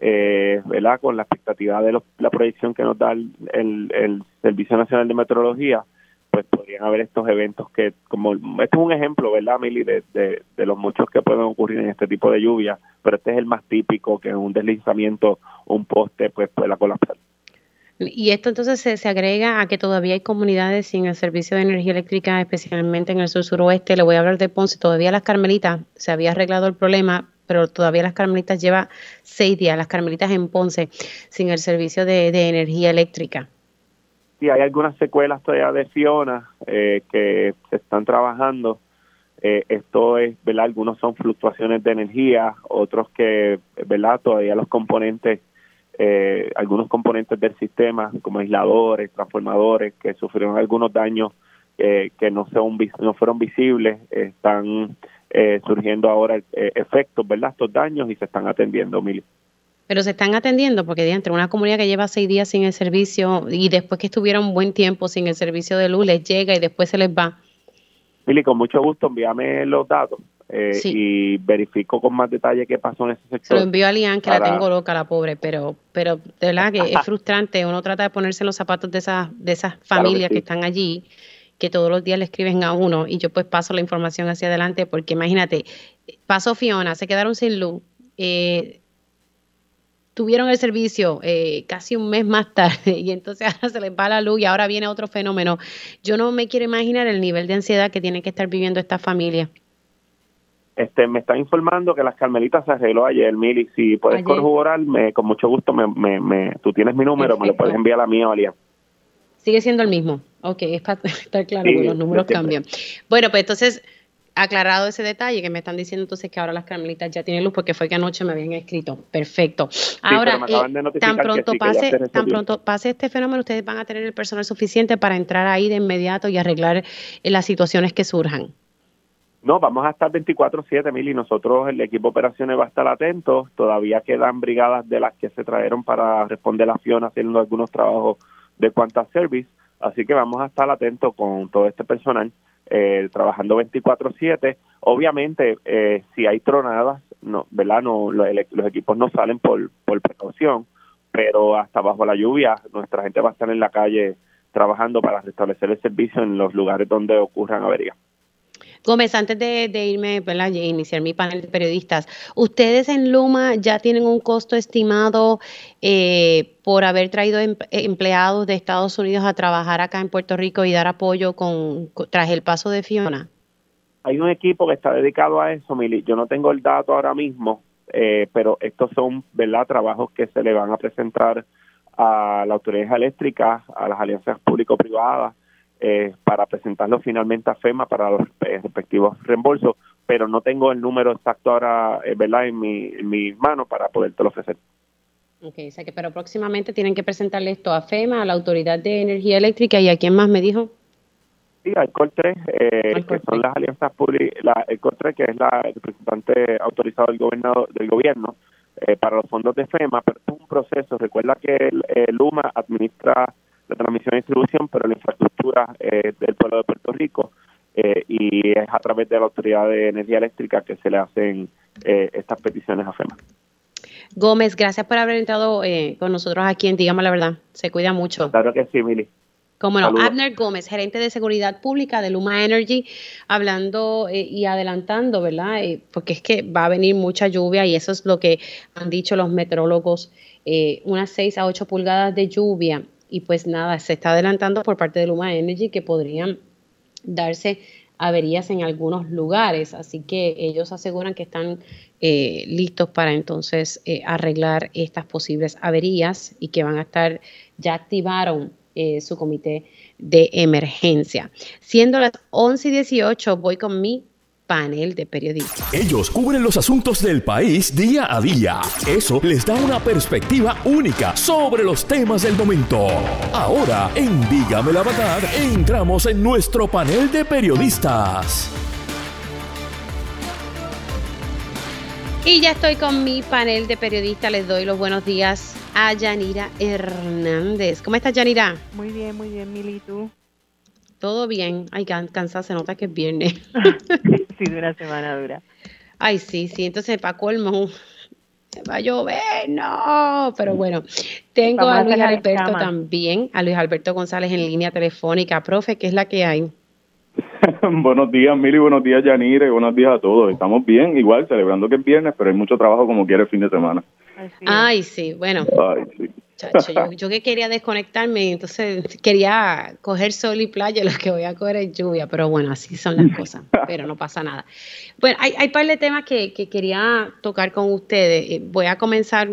eh, ¿verdad? con la expectativa de la proyección que nos da el, el, Servicio Nacional de Meteorología, pues podrían haber estos eventos que, como este es un ejemplo, ¿verdad, Mili? De, de, los muchos que pueden ocurrir en este tipo de lluvia, pero este es el más típico, que en un deslizamiento, un poste, pues pueda colapsar. Y esto entonces se, se, agrega a que todavía hay comunidades sin el servicio de energía eléctrica, especialmente en el sur suroeste. Le voy a hablar de Ponce. Todavía las Carmelitas se había arreglado el problema, pero todavía las Carmelitas lleva seis días, las Carmelitas en Ponce, sin el servicio de, energía eléctrica. Sí, hay algunas secuelas todavía de Fiona eh, que se están trabajando. Eh, esto es, ¿verdad? Algunos son fluctuaciones de energía, otros que, ¿verdad? Todavía los componentes, eh, algunos componentes del sistema, como aisladores, transformadores, que sufrieron algunos daños que no, son, no fueron visibles, están eh, surgiendo ahora eh, efectos, ¿verdad? Estos daños y se están atendiendo, Mili. Pero se están atendiendo porque entre una comunidad que lleva seis días sin el servicio y después que estuvieron un buen tiempo sin el servicio de luz, les llega y después se les va. Mili, con mucho gusto, envíame los datos eh, y verifico con más detalle qué pasó en ese sector. Se lo envío a Lian, que la tengo loca, la pobre, pero pero de verdad que es *laughs* frustrante. Uno trata de ponerse en los zapatos de esas, de esas familias que están allí que todos los días le escriben a uno y yo pues paso la información hacia adelante porque imagínate, pasó Fiona, se quedaron sin luz, eh, tuvieron el servicio eh, casi un mes más tarde *laughs* y entonces ahora se les va la luz y ahora viene otro fenómeno. Yo no me quiero imaginar el nivel de ansiedad que tiene que estar viviendo esta familia. Este, me está informando que las Carmelitas se arregló ayer, Mili. Si puedes corroborarme, con mucho gusto, me, me, tú tienes mi número, me lo puedes enviar a mí o a Sigue siendo el mismo. Ok, es para *laughs* estar claro que los números cambian. Bueno, pues entonces, aclarado ese detalle que me están diciendo entonces que ahora las carmelitas ya tienen luz porque fue que anoche me habían escrito. Perfecto. Ahora, eh, tan pronto pase, tan pronto pase este fenómeno, ustedes van a tener el personal suficiente para entrar ahí de inmediato y arreglar eh, las situaciones que surjan. No, vamos a estar 24/7, Mil, y nosotros, el equipo de operaciones va a estar atento. Todavía quedan brigadas de las que se trajeron para responder a Fiona haciendo algunos trabajos de Quanta Service Así que vamos a estar atentos con todo este personal eh, trabajando 24/7. Obviamente, eh, si hay tronadas, no, ¿verdad? No, los, equipos no salen por, por precaución, pero hasta bajo la lluvia nuestra gente va a estar en la calle trabajando para restablecer el servicio en los lugares donde ocurran averías. Gómez, antes de, irme, ¿verdad? Iniciar mi panel de periodistas, ¿ustedes en Luma ya tienen un costo estimado eh, por haber traído em, empleados de Estados Unidos a trabajar acá en Puerto Rico y dar apoyo con, tras el paso de Fiona? Hay un equipo que está dedicado a eso, Mili. Yo no tengo el dato ahora mismo, eh, pero estos son, ¿verdad?, trabajos que se le van a presentar a la autoridad eléctrica, a las alianzas público-privadas, eh, para presentarlo finalmente a FEMA para los eh, respectivos reembolsos, pero no tengo el número exacto ahora, eh, ¿verdad?, en mi, en mis manos para podértelo ofrecer. Ok, o sea que, pero próximamente tienen que presentarle esto a FEMA, a la Autoridad de Energía Eléctrica y a quién más me dijo. Sí, al COR3, eh, que son las alianzas públicas, el COR3, que es la, el representante autorizado del, gobernador, del gobierno para los fondos de FEMA, pero es un proceso. Recuerda que el, el UMA administra la transmisión y distribución, pero la infraestructura eh, del pueblo de Puerto Rico eh, y es a través de la Autoridad de Energía Eléctrica que se le hacen eh, estas peticiones a FEMA. Gómez, gracias por haber entrado con nosotros aquí en Dígame la Verdad. Se cuida mucho. Claro que sí, Mili. Como no, Abner Gómez, gerente de seguridad pública de Luma Energy, hablando y adelantando, ¿verdad? porque es que va a venir mucha lluvia y eso es lo que han dicho los meteorólogos, unas 6 a 8 pulgadas de lluvia y pues nada, se está adelantando por parte de Luma Energy que podrían darse averías en algunos lugares, así que ellos aseguran que están eh, listos para entonces eh, arreglar estas posibles averías y que van a estar, ya activaron eh, su comité de emergencia. Siendo las 11 y 18, voy con mi panel de periodistas. Ellos cubren los asuntos del país día a día. Eso les da una perspectiva única sobre los temas del momento. Ahora, en Dígame la Verdad, entramos en nuestro panel de periodistas. Y ya estoy con mi panel de periodistas. Les doy los buenos días a Yanira Hernández. ¿Cómo estás, Yanira? Muy bien, muy bien, Mili. ¿Tú? Todo bien. Ay, cansada, se nota que es viernes. *laughs* sí, de una semana dura. Ay, sí, sí. Entonces, para colmo, va a llover, no. Pero bueno, tengo a Luis Alberto también, a Luis Alberto González en línea telefónica. Profe, ¿qué es la que hay? *laughs* buenos días, Mili, buenos días, Yanire, buenos días a todos. Estamos bien, igual, celebrando que es viernes, pero hay mucho trabajo como quiere el fin de semana. Ay, sí, bueno. Ay, sí yo, que quería desconectarme, entonces quería coger sol y playa, *laughs* lo que voy a coger es lluvia, pero bueno, así son las cosas, pero no pasa nada. Bueno, hay, hay par de temas que, quería tocar con ustedes. Eh, voy a comenzar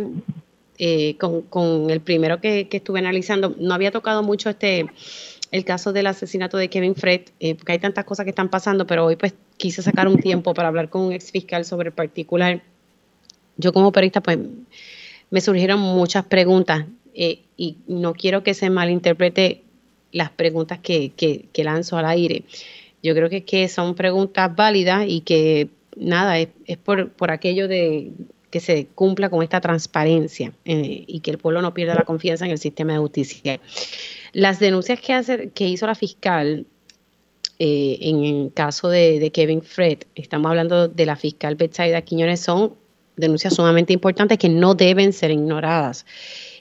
eh, con, el primero que, estuve analizando. No había tocado mucho este el caso del asesinato de Kevin Fred, eh, porque hay tantas cosas que están pasando, pero hoy pues quise sacar un tiempo para hablar con un ex fiscal sobre el particular. Yo como periodista pues me surgieron muchas preguntas eh, y no quiero que se malinterprete las preguntas que, lanzo al aire. Yo creo que, son preguntas válidas y que nada, es, por, aquello de que se cumpla con esta transparencia eh, y que el pueblo no pierda la confianza en el sistema de justicia. Las denuncias que, hace, que hizo la fiscal eh, en el caso de, de, Kevin Fred, estamos hablando de la fiscal Betsaida Quiñones, son denuncias sumamente importantes que no deben ser ignoradas.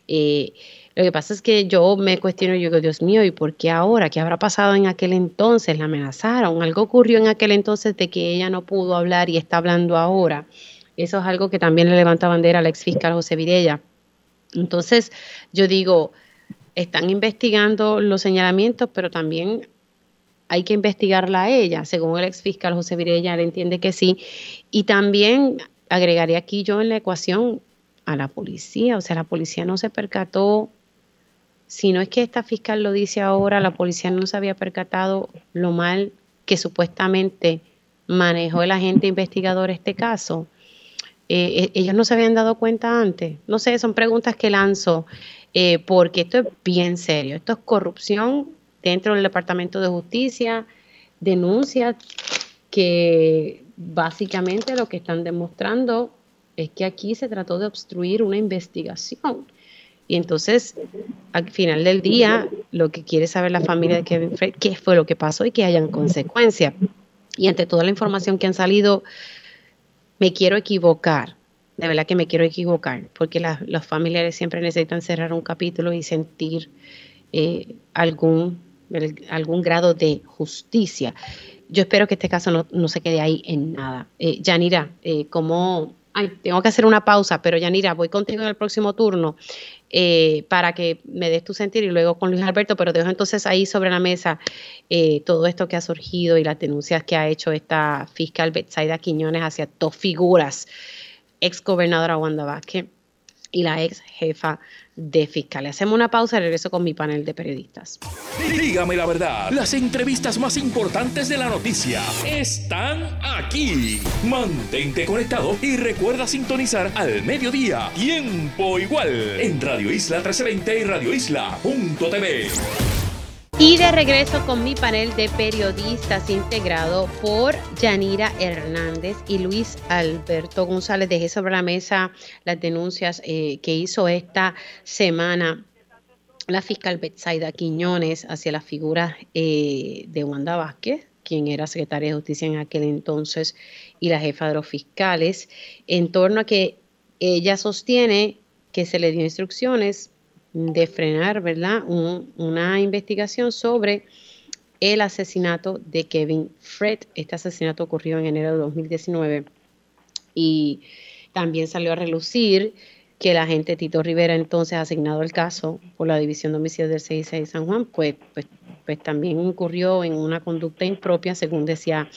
Eh, lo que pasa es que yo me cuestiono, yo digo, Dios mío, ¿y por qué ahora? ¿Qué habrá pasado en aquel entonces? ¿La amenazaron? ¿Algo ocurrió en aquel entonces de que ella no pudo hablar y está hablando ahora? Eso es algo que también le levanta bandera al ex fiscal José Vidella. Entonces, yo digo, están investigando los señalamientos, pero también hay que investigarla a ella. Según el ex fiscal José Vidella, él entiende que sí. Y también agregaría aquí yo en la ecuación a la policía, o sea, la policía no se percató, si no es que esta fiscal lo dice ahora, la policía no se había percatado lo mal que supuestamente manejó el agente investigador este caso. Eh, eh, ellos no se habían dado cuenta antes. No sé, son preguntas que lanzo eh, porque esto es bien serio. Esto es corrupción dentro del Departamento de Justicia, denuncias que básicamente lo que están demostrando es que aquí se trató de obstruir una investigación. Y entonces, al final del día, lo que quiere saber la familia de Kevin Fred, qué fue lo que pasó y que hayan consecuencias. Y ante toda la información que han salido, me quiero equivocar, de verdad que me quiero equivocar, porque los familiares siempre necesitan cerrar un capítulo y sentir eh, algún, algún grado de justicia yo espero que este caso no, se quede ahí en nada. Eh, Yanira, eh, como... Ay, tengo que hacer una pausa, pero Yanira, voy contigo en el próximo turno eh, para que me des tu sentir y luego con Luis Alberto, pero dejo entonces ahí sobre la mesa eh, todo esto que ha surgido y las denuncias que ha hecho esta fiscal Betsaida Quiñones hacia dos figuras, ex gobernadora Wanda Vázquez y la ex jefa de fiscal. Hacemos una pausa y regreso con mi panel de periodistas. Dígame la verdad, las entrevistas más importantes de la noticia están aquí. Mantente conectado y recuerda sintonizar al mediodía, tiempo igual, en Radio Isla 1320 y Radio Isla.tv. Y de regreso con mi panel de periodistas integrado por Yanira Hernández y Luis Alberto González. Dejé sobre la mesa las denuncias eh, que hizo esta semana la fiscal Betsaida Quiñones hacia la figura eh, de Wanda Vázquez, quien era secretaria de justicia en aquel entonces, y la jefa de los fiscales, en torno a que ella sostiene que se le dio instrucciones de frenar, ¿verdad? una investigación sobre el asesinato de Kevin Fred. Este asesinato ocurrió en enero de 2019 y también salió a relucir que el agente Tito Rivera, entonces asignado el caso por la División de Homicidios del 66 de San Juan, pues, pues, pues, también incurrió en una conducta impropia, según decía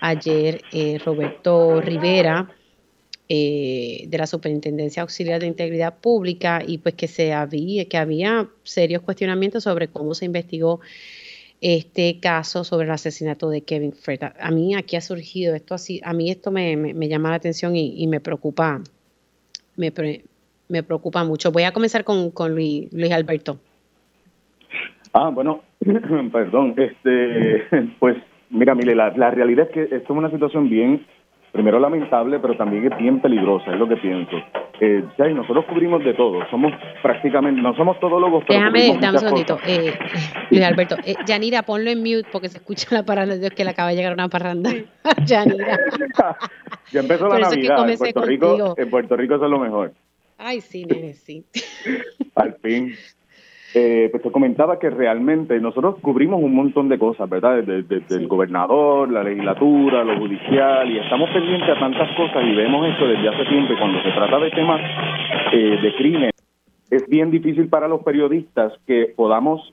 ayer eh, Roberto Rivera, eh, de la Superintendencia Auxiliar de Integridad Pública y pues que se había, que había serios cuestionamientos sobre cómo se investigó este caso sobre el asesinato de Kevin Fred. A mí aquí ha surgido esto así, a mí esto me, llama la atención y, me preocupa, me, me, preocupa mucho. Voy a comenzar con, con Luis, Alberto. Ah, bueno, *clears throat* perdón, este, *laughs* pues mira, mire, la, la realidad es que esto es una situación bien primero lamentable, pero también es bien peligrosa, es lo que pienso. Eh, nosotros cubrimos de todo, somos prácticamente, no somos todólogos, pero Déjame, dame un segundito, eh, Luis Alberto. Eh, Yanira, ponlo en mute porque se escucha la parranda, Dios que le acaba de llegar una parranda. Yanira. *laughs* ya empezó la Navidad, en Puerto, Rico, en Puerto Rico eso es lo mejor. Ay, sí, nene, sí. *laughs* Al fin. Eh, pues te comentaba que realmente nosotros cubrimos un montón de cosas, ¿verdad? Desde, el gobernador, la legislatura, lo judicial, y estamos pendientes a tantas cosas y vemos esto desde hace tiempo. Y cuando se trata de temas eh, de crimen, es bien difícil para los periodistas que podamos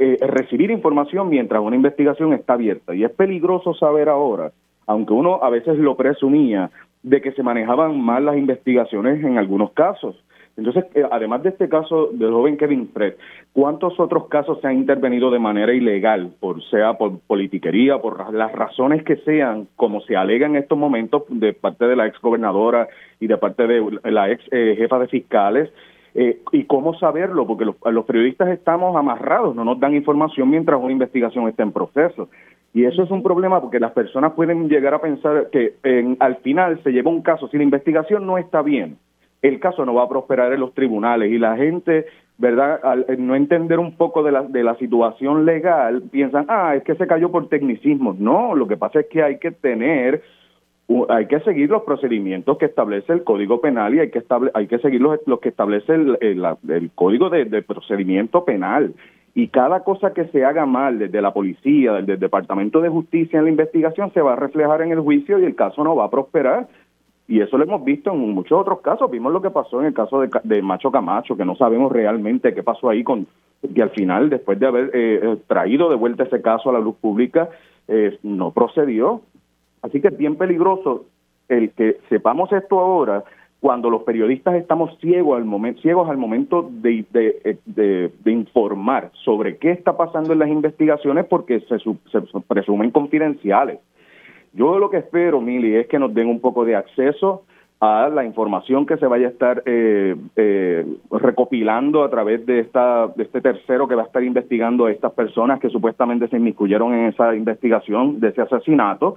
eh, recibir información mientras una investigación está abierta. Y es peligroso saber ahora, aunque uno a veces lo presumía, de que se manejaban mal las investigaciones en algunos casos entonces, eh, además de este caso del joven Kevin Fred, ¿cuántos otros casos se han intervenido de manera ilegal, por sea por politiquería, por las razones que sean, como se alega en estos momentos de parte de la ex gobernadora y de parte de la ex eh, jefa de fiscales? Eh, ¿Y cómo saberlo? Porque los, los, periodistas estamos amarrados, no nos dan información mientras una investigación está en proceso. Y eso es un problema porque las personas pueden llegar a pensar que al final se lleva un caso, si la investigación no está bien, el caso no va a prosperar en los tribunales y la gente, ¿verdad? Al no entender un poco de la, de la situación legal, piensan, ah, es que se cayó por tecnicismo. No, lo que pasa es que hay que tener, hay que seguir los procedimientos que establece el Código Penal y hay que, estable, hay que seguir los, que establece el, el, Código de, de, Procedimiento Penal. Y cada cosa que se haga mal desde la policía, desde el Departamento de Justicia en la investigación, se va a reflejar en el juicio y el caso no va a prosperar. Y eso lo hemos visto en muchos otros casos. Vimos lo que pasó en el caso de, Macho Camacho, que no sabemos realmente qué pasó ahí, con que al final, después de haber eh, eh, traído de vuelta ese caso a la luz pública, eh, no procedió. Así que es bien peligroso el que sepamos esto ahora cuando los periodistas estamos ciegos al momento, ciegos al momento de, de, informar sobre qué está pasando en las investigaciones porque se, se presumen confidenciales. Yo lo que espero, Mili, es que nos den un poco de acceso a la información que se vaya a estar eh, eh, recopilando a través de esta de este tercero que va a estar investigando a estas personas que supuestamente se inmiscuyeron en esa investigación de ese asesinato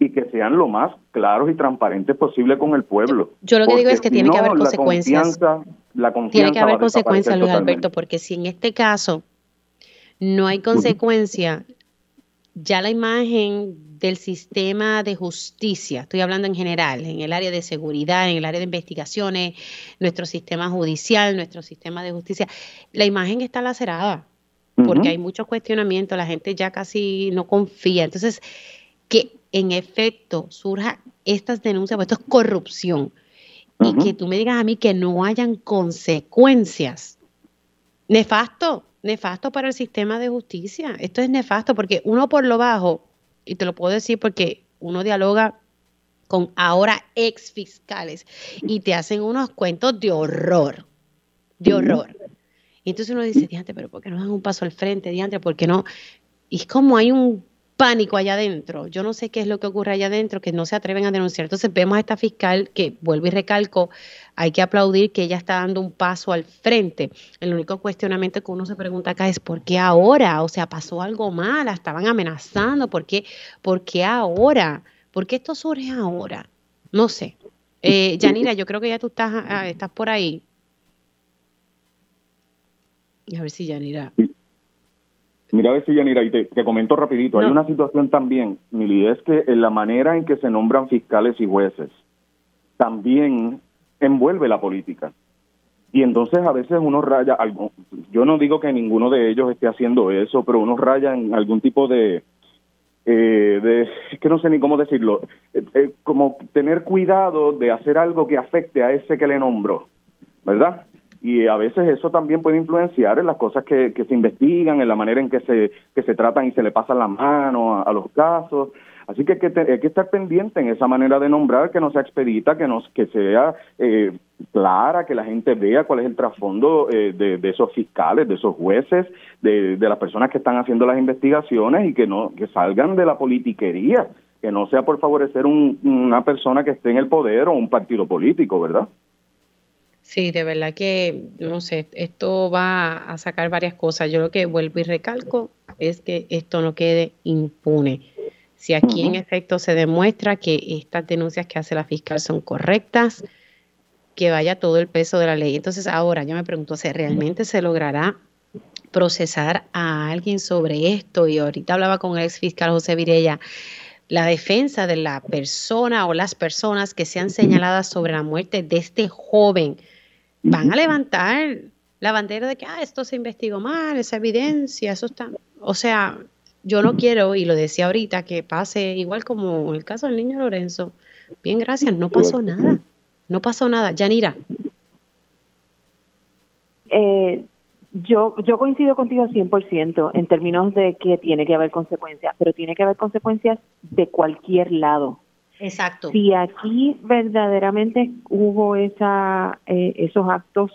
y que sean lo más claros y transparentes posible con el pueblo. Yo lo que digo es que tiene que haber consecuencias. La confianza tiene que haber consecuencias, Luis Alberto, porque si en este caso no hay consecuencia, ya la imagen del sistema de justicia, estoy hablando en general, en el área de seguridad, en el área de investigaciones, nuestro sistema judicial, nuestro sistema de justicia, la imagen está lacerada porque hay muchos cuestionamientos, la gente ya casi no confía. Entonces, que en efecto surja estas denuncias, pues esto es corrupción, y que tú me digas a mí que no hayan consecuencias. Nefasto, nefasto para el sistema de justicia. Esto es nefasto porque uno por lo bajo, y te lo puedo decir porque uno dialoga con ahora ex fiscales y te hacen unos cuentos de horror, de horror. Y entonces uno dice, diante, pero ¿por qué no dan un paso al frente, diante? ¿Por qué no? Y es como hay un pánico allá adentro. Yo no sé qué es lo que ocurre allá adentro, que no se atreven a denunciar. Entonces vemos a esta fiscal que, vuelvo y recalco, hay que aplaudir que ella está dando un paso al frente. El único cuestionamiento que uno se pregunta acá es ¿por qué ahora? O sea, pasó algo mal, estaban amenazando, ¿por qué, ¿Por qué ahora? ¿Por qué esto surge ahora? No sé. Eh, Yanira, yo creo que ya tú estás, ah, por ahí. A ver si Yanira. Mira a ver si Yanira, y te, comento rapidito, hay una situación también, Mili, es que en la manera en que se nombran fiscales y jueces también envuelve la política. Y entonces a veces uno raya, algo, yo no digo que ninguno de ellos esté haciendo eso, pero uno raya en algún tipo de, eh, de es que no sé ni cómo decirlo, eh, eh, como tener cuidado de hacer algo que afecte a ese que le nombró, ¿verdad? Y a veces eso también puede influenciar en las cosas que, se investigan, en la manera en que se, que se tratan y se le pasan las manos a, los casos. Así que hay que, que estar pendiente en esa manera de nombrar, que no sea expedita, que, nos, que sea eh, clara, que la gente vea cuál es el trasfondo eh, de, esos fiscales, de esos jueces, de, de las personas que están haciendo las investigaciones y que no que salgan de la politiquería, que no sea por favorecer una persona que esté en el poder o un partido político, ¿verdad? Sí, de verdad que, no sé, esto va a sacar varias cosas. Yo lo que vuelvo y recalco es que esto no quede impune. Si aquí en efecto se demuestra que estas denuncias que hace la fiscal son correctas, que vaya todo el peso de la ley. Entonces ahora yo me pregunto, ¿se realmente se logrará procesar a alguien sobre esto? Y ahorita hablaba con el ex fiscal José Virella, la defensa de la persona o las personas que sean señaladas sobre la muerte de este joven van a levantar la bandera de que ah, esto se investigó mal, esa evidencia, eso está. O sea, yo no quiero, y lo decía ahorita, que pase igual como el caso del niño Lorenzo. Bien, gracias, no pasó nada. No pasó nada. Yanira. Eh, yo, yo coincido contigo 100% en términos de que tiene que haber consecuencias, pero tiene que haber consecuencias de cualquier lado. Exacto. Si aquí verdaderamente hubo esa, eh, esos actos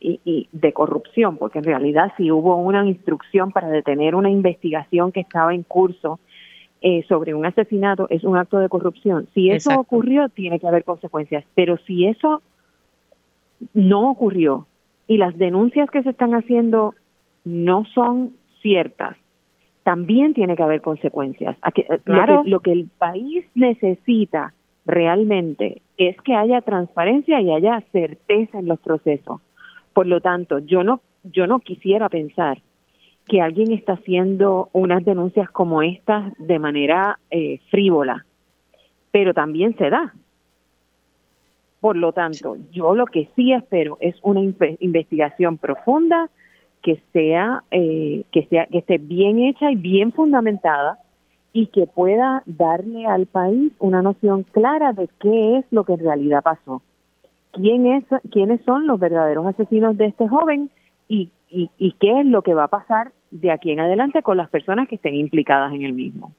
y, de corrupción, porque en realidad si hubo una instrucción para detener una investigación que estaba en curso eh, sobre un asesinato, es un acto de corrupción. Si eso ocurrió, tiene que haber consecuencias. Pero si eso no ocurrió y las denuncias que se están haciendo no son ciertas, también tiene que haber consecuencias. Claro. Lo que, el país necesita realmente es que haya transparencia y haya certeza en los procesos. Por lo tanto, yo no, yo no quisiera pensar que alguien está haciendo unas denuncias como estas de manera eh, frívola, pero también se da. Por lo tanto, yo lo que sí espero es una investigación profunda, que sea, eh, que sea, que esté bien hecha y bien fundamentada y que pueda darle al país una noción clara de qué es lo que en realidad pasó, quién es, quiénes son los verdaderos asesinos de este joven y, y, y qué es lo que va a pasar de aquí en adelante con las personas que estén implicadas en el mismo.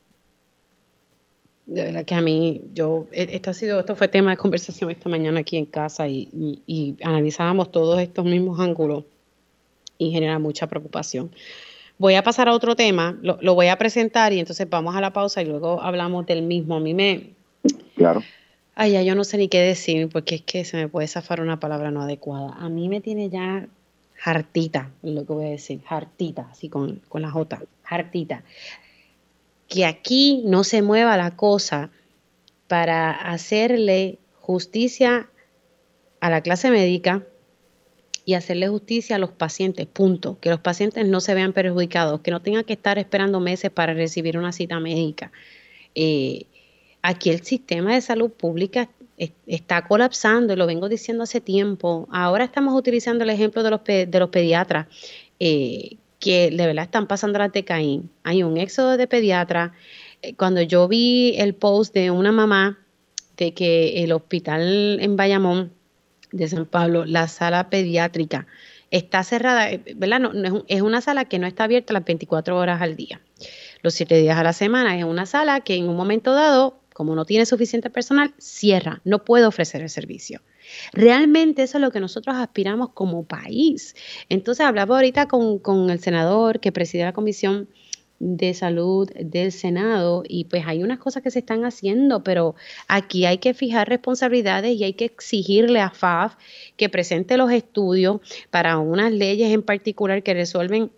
De verdad que a mí, yo, e, esto ha sido, esto fue tema de conversación esta mañana aquí en casa y, y analizábamos todos estos mismos ángulos y genera mucha preocupación. Voy a pasar a otro tema, lo, voy a presentar y entonces vamos a la pausa y luego hablamos del mismo. A mí me... Claro. Ay, ya yo no sé ni qué decir porque es que se me puede zafar una palabra no adecuada. A mí me tiene ya hartita, lo que voy a decir, hartita, así con, con la J, hartita. Que aquí no se mueva la cosa para hacerle justicia a la clase médica, y hacerle justicia a los pacientes, punto. Que los pacientes no se vean perjudicados, que no tengan que estar esperando meses para recibir una cita médica. Eh, aquí el sistema de salud pública está colapsando y lo vengo diciendo hace tiempo. Ahora estamos utilizando el ejemplo de los, de los pediatras. Eh, que de verdad están pasando la Caín. Hay un éxodo de pediatras. Eh, cuando yo vi el post de una mamá de que el hospital en Bayamón de San Pablo, la sala pediátrica está cerrada, eh, ¿verdad? Es, una sala que no está abierta las 24 horas al día, los 7 días a la semana. Es una sala que en un momento dado como no tiene suficiente personal, cierra, no puede ofrecer el servicio. Realmente eso es lo que nosotros aspiramos como país. Entonces hablaba ahorita con, con el senador que preside la comisión de salud del Senado y pues hay unas cosas que se están haciendo, pero aquí hay que fijar responsabilidades y hay que exigirle a FAF que presente los estudios para unas leyes en particular que resuelven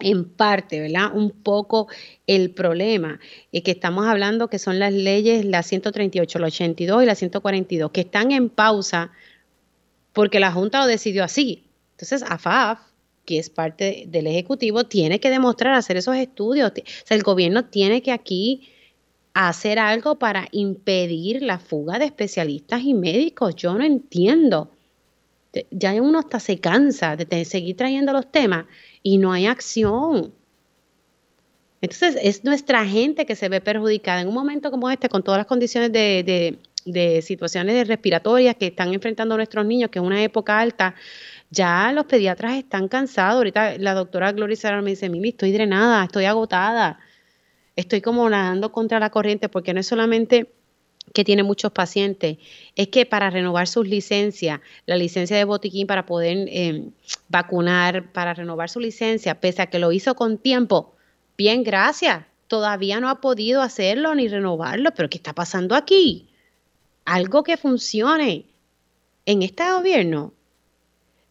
en parte, ¿verdad? Un poco el problema y que estamos hablando que son las leyes, la 138, la 82 y la 142, que están en pausa porque la Junta lo decidió así. Entonces, AFAF, que es parte del Ejecutivo, tiene que demostrar, hacer esos estudios. O sea, el gobierno tiene que aquí hacer algo para impedir la fuga de especialistas y médicos. Yo no entiendo. Ya uno hasta se cansa de seguir trayendo los temas y no hay acción. Entonces es nuestra gente que se ve perjudicada en un momento como este, con todas las condiciones de, de, situaciones respiratorias que están enfrentando nuestros niños, que es una época alta. Ya los pediatras están cansados. Ahorita la doctora Gloria Serrano me dice, Mimi, estoy drenada, estoy agotada, estoy como nadando contra la corriente, porque no es solamente que tiene muchos pacientes, es que para renovar sus licencias, la licencia de botiquín para poder em, vacunar, para renovar su licencia, pese a que lo hizo con tiempo, bien, gracias, todavía no ha podido hacerlo ni renovarlo, pero ¿qué está pasando aquí? Algo que funcione en este gobierno.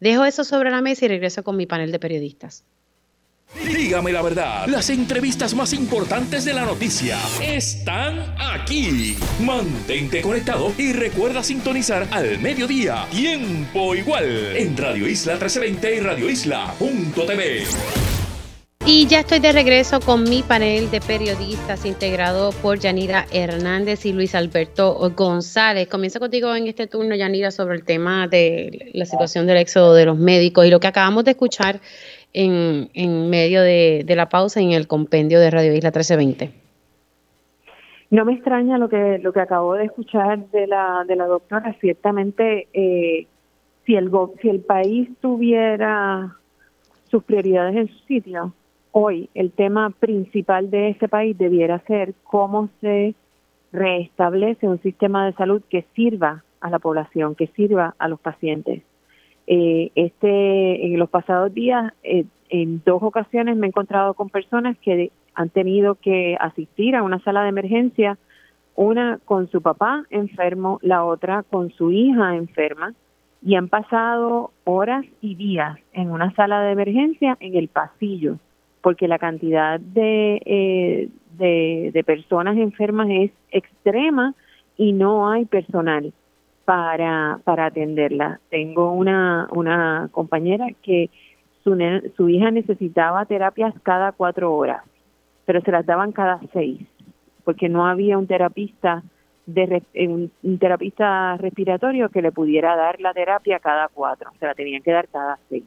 Dejo eso sobre la mesa y regreso con mi panel de periodistas. Dígame la verdad, las entrevistas más importantes de la noticia están aquí. Mantente conectado y recuerda sintonizar al mediodía, tiempo igual, en Radio Isla 1320 y Radio Isla.tv. Y ya estoy de regreso con mi panel de periodistas integrado por Yanira Hernández y Luis Alberto González. Comienzo contigo en este turno, Yanira, sobre el tema de la situación del éxodo de los médicos y lo que acabamos de escuchar en, en medio de, la pausa en el compendio de Radio Isla 1320. No me extraña lo que lo que acabo de escuchar de la de la doctora. Ciertamente, eh, si el si el país tuviera sus prioridades en su sitio, hoy el tema principal de este país debiera ser cómo se reestablece un sistema de salud que sirva a la población, que sirva a los pacientes. Eh, este, en los pasados días, eh, en dos ocasiones me he encontrado con personas que han tenido que asistir a una sala de emergencia, una con su papá enfermo, la otra con su hija enferma, y han pasado horas y días en una sala de emergencia en el pasillo, porque la cantidad de, eh, de, de personas enfermas es extrema y no hay personal para, para atenderla. Tengo una, una compañera que su, su hija necesitaba terapias cada cuatro horas, pero se las daban cada seis, porque no había un terapista de un, terapista respiratorio que le pudiera dar la terapia cada cuatro, se la tenían que dar cada seis.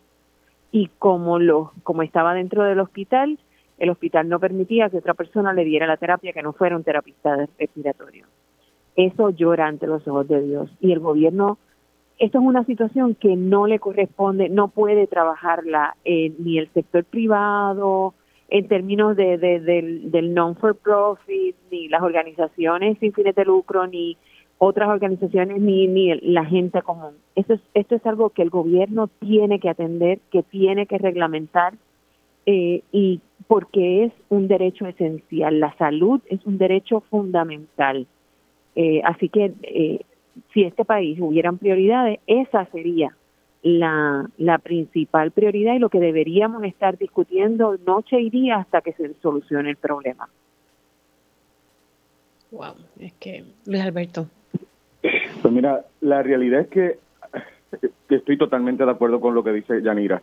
Y como lo, como estaba dentro del hospital, el hospital no permitía que otra persona le diera la terapia que no fuera un terapista respiratorio eso llora ante los ojos de Dios. Y el gobierno, esto es una situación que no le corresponde, no puede trabajarla eh, ni el sector privado, en términos de, del, del non-for-profit, ni las organizaciones sin fines de lucro, ni otras organizaciones, ni, ni la gente común. Esto es, esto es algo que el gobierno tiene que atender, que tiene que reglamentar, eh, y porque es un derecho esencial. La salud es un derecho fundamental. Eh, así que eh, si este país hubieran prioridades, esa sería la, la principal prioridad y lo que deberíamos estar discutiendo noche y día hasta que se solucione el problema. Wow, es que Luis Alberto. Pues mira, la realidad es que estoy totalmente de acuerdo con lo que dice Yanira.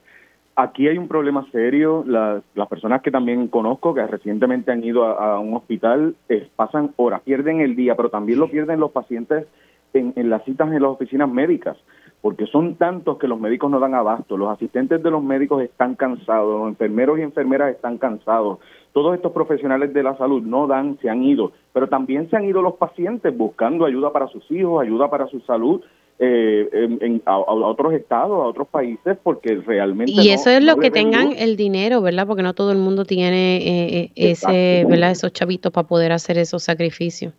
Aquí hay un problema serio. Las, las personas que también conozco, que recientemente han ido a, un hospital, pasan horas, pierden el día, pero también lo pierden los pacientes en, en las citas en las oficinas médicas, porque son tantos que los médicos no dan abasto. Los asistentes de los médicos están cansados, los enfermeros y enfermeras están cansados. Todos estos profesionales de la salud no dan, se han ido, pero también se han ido los pacientes buscando ayuda para sus hijos, ayuda para su salud eh, en, a, otros estados, a otros países, porque realmente... Y eso es lo que tengan el dinero, ¿verdad? Porque no todo el mundo tiene eh, eh, ese, ¿verdad? Esos chavitos para poder hacer esos sacrificios.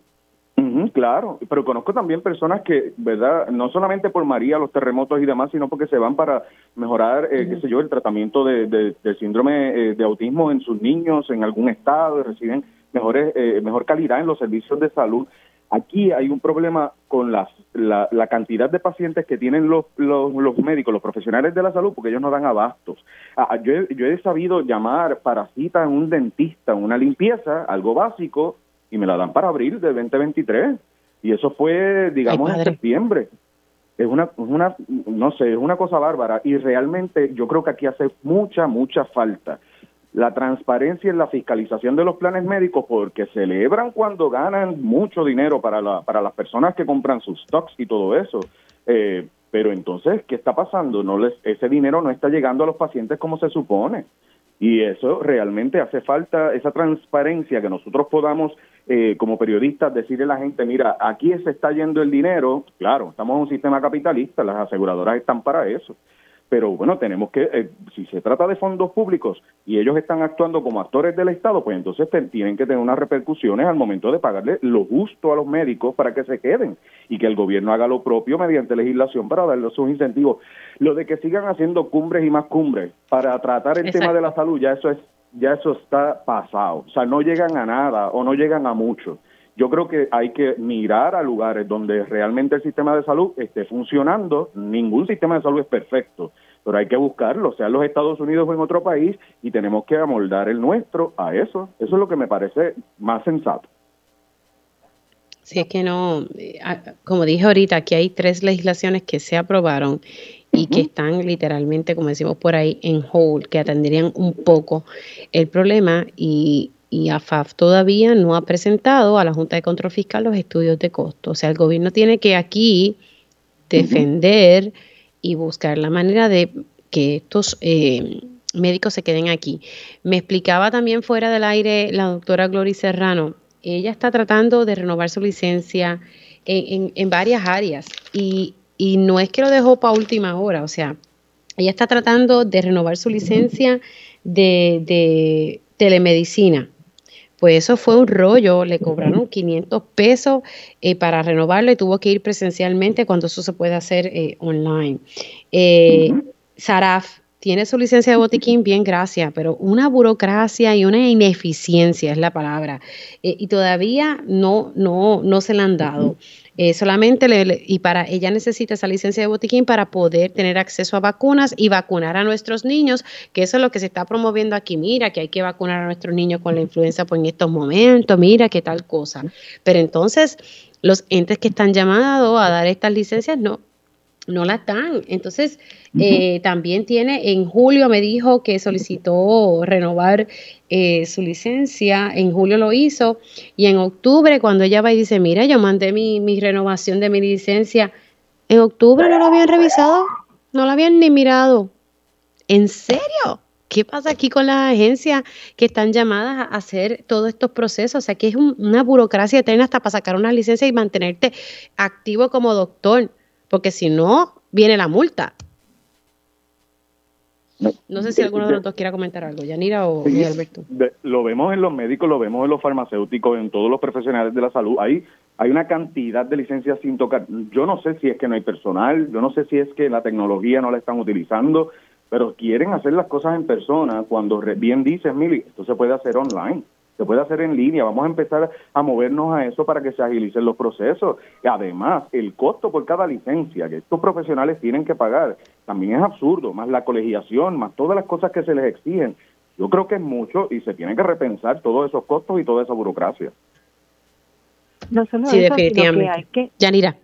Claro, pero conozco también personas que, ¿verdad? No solamente por María, los terremotos y demás, sino porque se van para mejorar, eh, qué sé yo, el tratamiento de, del síndrome eh, de autismo en sus niños en algún estado y reciben mejores, eh, mejor calidad en los servicios de salud. Aquí hay un problema con las, la, la, cantidad de pacientes que tienen los, los, los, médicos, los profesionales de la salud, porque ellos no dan abastos. Ah, yo, he, yo he sabido llamar para cita en un dentista, una limpieza, algo básico, y me la dan para abril del 2023. Y eso fue, digamos, en septiembre. Es una, una, no sé, es una cosa bárbara. Y realmente yo creo que aquí hace mucha, mucha falta la transparencia en la fiscalización de los planes médicos porque celebran cuando ganan mucho dinero para, la, para las personas que compran sus stocks y todo eso. Eh, pero entonces, ¿qué está pasando? No les, ese dinero no está llegando a los pacientes como se supone. Y eso realmente hace falta esa transparencia que nosotros podamos, eh, como periodistas, decirle a la gente, mira, aquí se está yendo el dinero. Claro, estamos en un sistema capitalista, las aseguradoras están para eso pero bueno, tenemos que, eh, si se trata de fondos públicos y ellos están actuando como actores del Estado, pues entonces tienen que tener unas repercusiones al momento de pagarle lo justo a los médicos para que se queden y que el gobierno haga lo propio mediante legislación para darle sus incentivos. Lo de que sigan haciendo cumbres y más cumbres para tratar el tema de la salud, ya eso es ya eso está pasado, o sea, no llegan a nada o no llegan a mucho. Yo creo que hay que mirar a lugares donde realmente el sistema de salud esté funcionando. Ningún sistema de salud es perfecto, pero hay que buscarlo, sea en los Estados Unidos o en otro país, y tenemos que amoldar el nuestro a eso. Eso es lo que me parece más sensato. Sí, es que no, eh, como dije ahorita, aquí hay tres legislaciones que se aprobaron y que están literalmente, como decimos por ahí, en hold, que atenderían un poco el problema y y AFAF todavía no ha presentado a la Junta de Control Fiscal los estudios de costo. O sea, el gobierno tiene que aquí defender y buscar la manera de que estos eh, médicos se queden aquí. Me explicaba también fuera del aire la doctora Gloria Serrano, ella está tratando de renovar su licencia en, varias áreas y, no es que lo dejó para última hora, o sea, ella está tratando de renovar su licencia de, de telemedicina pues eso fue un rollo, le cobraron 500 pesos eh, para renovarlo y tuvo que ir presencialmente cuando eso se puede hacer eh, online. Eh, Saraf tiene su licencia de botiquín, bien, gracias, pero una burocracia y una ineficiencia es la palabra. y todavía no, no, no se la han dado. Eh, solamente le, y para ella necesita esa licencia de botiquín para poder tener acceso a vacunas y vacunar a nuestros niños, que eso es lo que se está promoviendo aquí. Mira, que hay que vacunar a nuestros niños con la influenza pues, en estos momentos, mira, qué tal cosa. Pero entonces, los entes que están llamados a dar estas licencias no, no las dan. Entonces, eh, también tiene, en julio me dijo que solicitó renovar eh, su licencia, en julio lo hizo, y en octubre cuando ella va y dice, mira, yo mandé mi, mi renovación de mi licencia, en octubre no lo habían revisado, no lo habían ni mirado. ¿En serio? ¿Qué pasa aquí con las agencias que están llamadas a hacer todos estos procesos? O sea, que es una burocracia eterna hasta para sacar una licencia y mantenerte activo como doctor porque si no, viene la multa. No, sé si alguno de los dos quiera comentar algo, Yanira o Alberto. lo vemos en los médicos, lo vemos en los farmacéuticos, en todos los profesionales de la salud. Hay, hay una cantidad de licencias sin tocar. Yo no sé si es que no hay personal, yo no sé si es que la tecnología no la están utilizando, pero quieren hacer las cosas en persona cuando bien dices, Mili, esto se puede hacer online se puede hacer en línea, vamos a empezar a movernos a eso para que se agilicen los procesos. Y además, el costo por cada licencia que estos profesionales tienen que pagar también es absurdo, más la colegiación, más todas las cosas que se les exigen. Yo creo que es mucho y se tienen que repensar todos esos costos y toda esa burocracia. No solo sí, eso, definitivamente. que hay que, Yanira.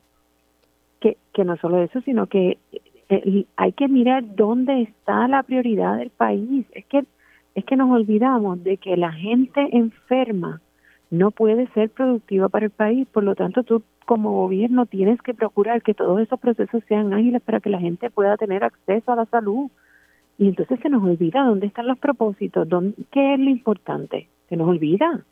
Que, que no solo eso, sino que eh, hay que mirar dónde está la prioridad del país. Es que es que nos olvidamos de que la gente enferma no puede ser productiva para el país, por lo tanto tú como gobierno tienes que procurar que todos esos procesos sean ágiles para que la gente pueda tener acceso a la salud. Y entonces se nos olvida dónde están los propósitos, dónde, qué es lo importante, se nos olvida.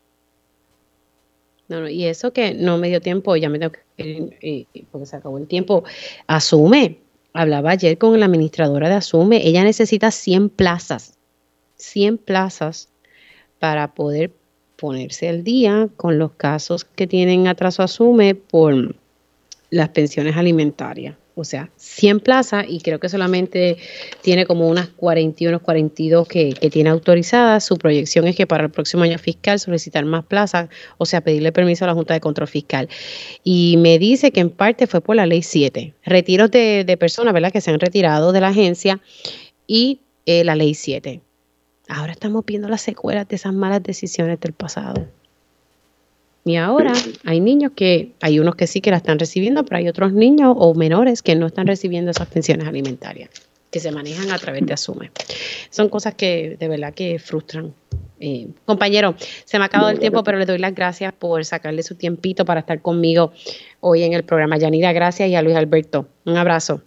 No, no, y eso que no me dio tiempo, ya me tengo que porque se acabó el tiempo, asume. Hablaba ayer con la administradora de Asume, ella necesita 100 plazas 100 plazas para poder ponerse al día con los casos que tienen atraso asume por las pensiones alimentarias. O sea, 100 plazas y creo que solamente tiene como unas 41, 42 que, que tiene autorizadas. Su proyección es que para el próximo año fiscal solicitar más plazas, o sea, pedirle permiso a la Junta de Control Fiscal. Y me dice que en parte fue por la ley 7. Retiros de, personas, ¿verdad?, que se han retirado de la agencia y eh, la ley 7. Ahora estamos viendo las secuelas de esas malas decisiones del pasado. Y ahora hay niños que, hay unos que sí que la están recibiendo, pero hay otros niños o menores que no están recibiendo esas pensiones alimentarias, que se manejan a través de Asume. Son cosas que de verdad que frustran. Eh, compañero, se me ha acabado el tiempo, pero le doy las gracias por sacarle su tiempito para estar conmigo hoy en el programa. Yanira, gracias y a Luis Alberto. Un abrazo.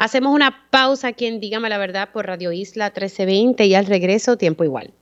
Hacemos una pausa aquí en Dígame la Verdad por Radio Isla 1320 y al regreso, tiempo igual.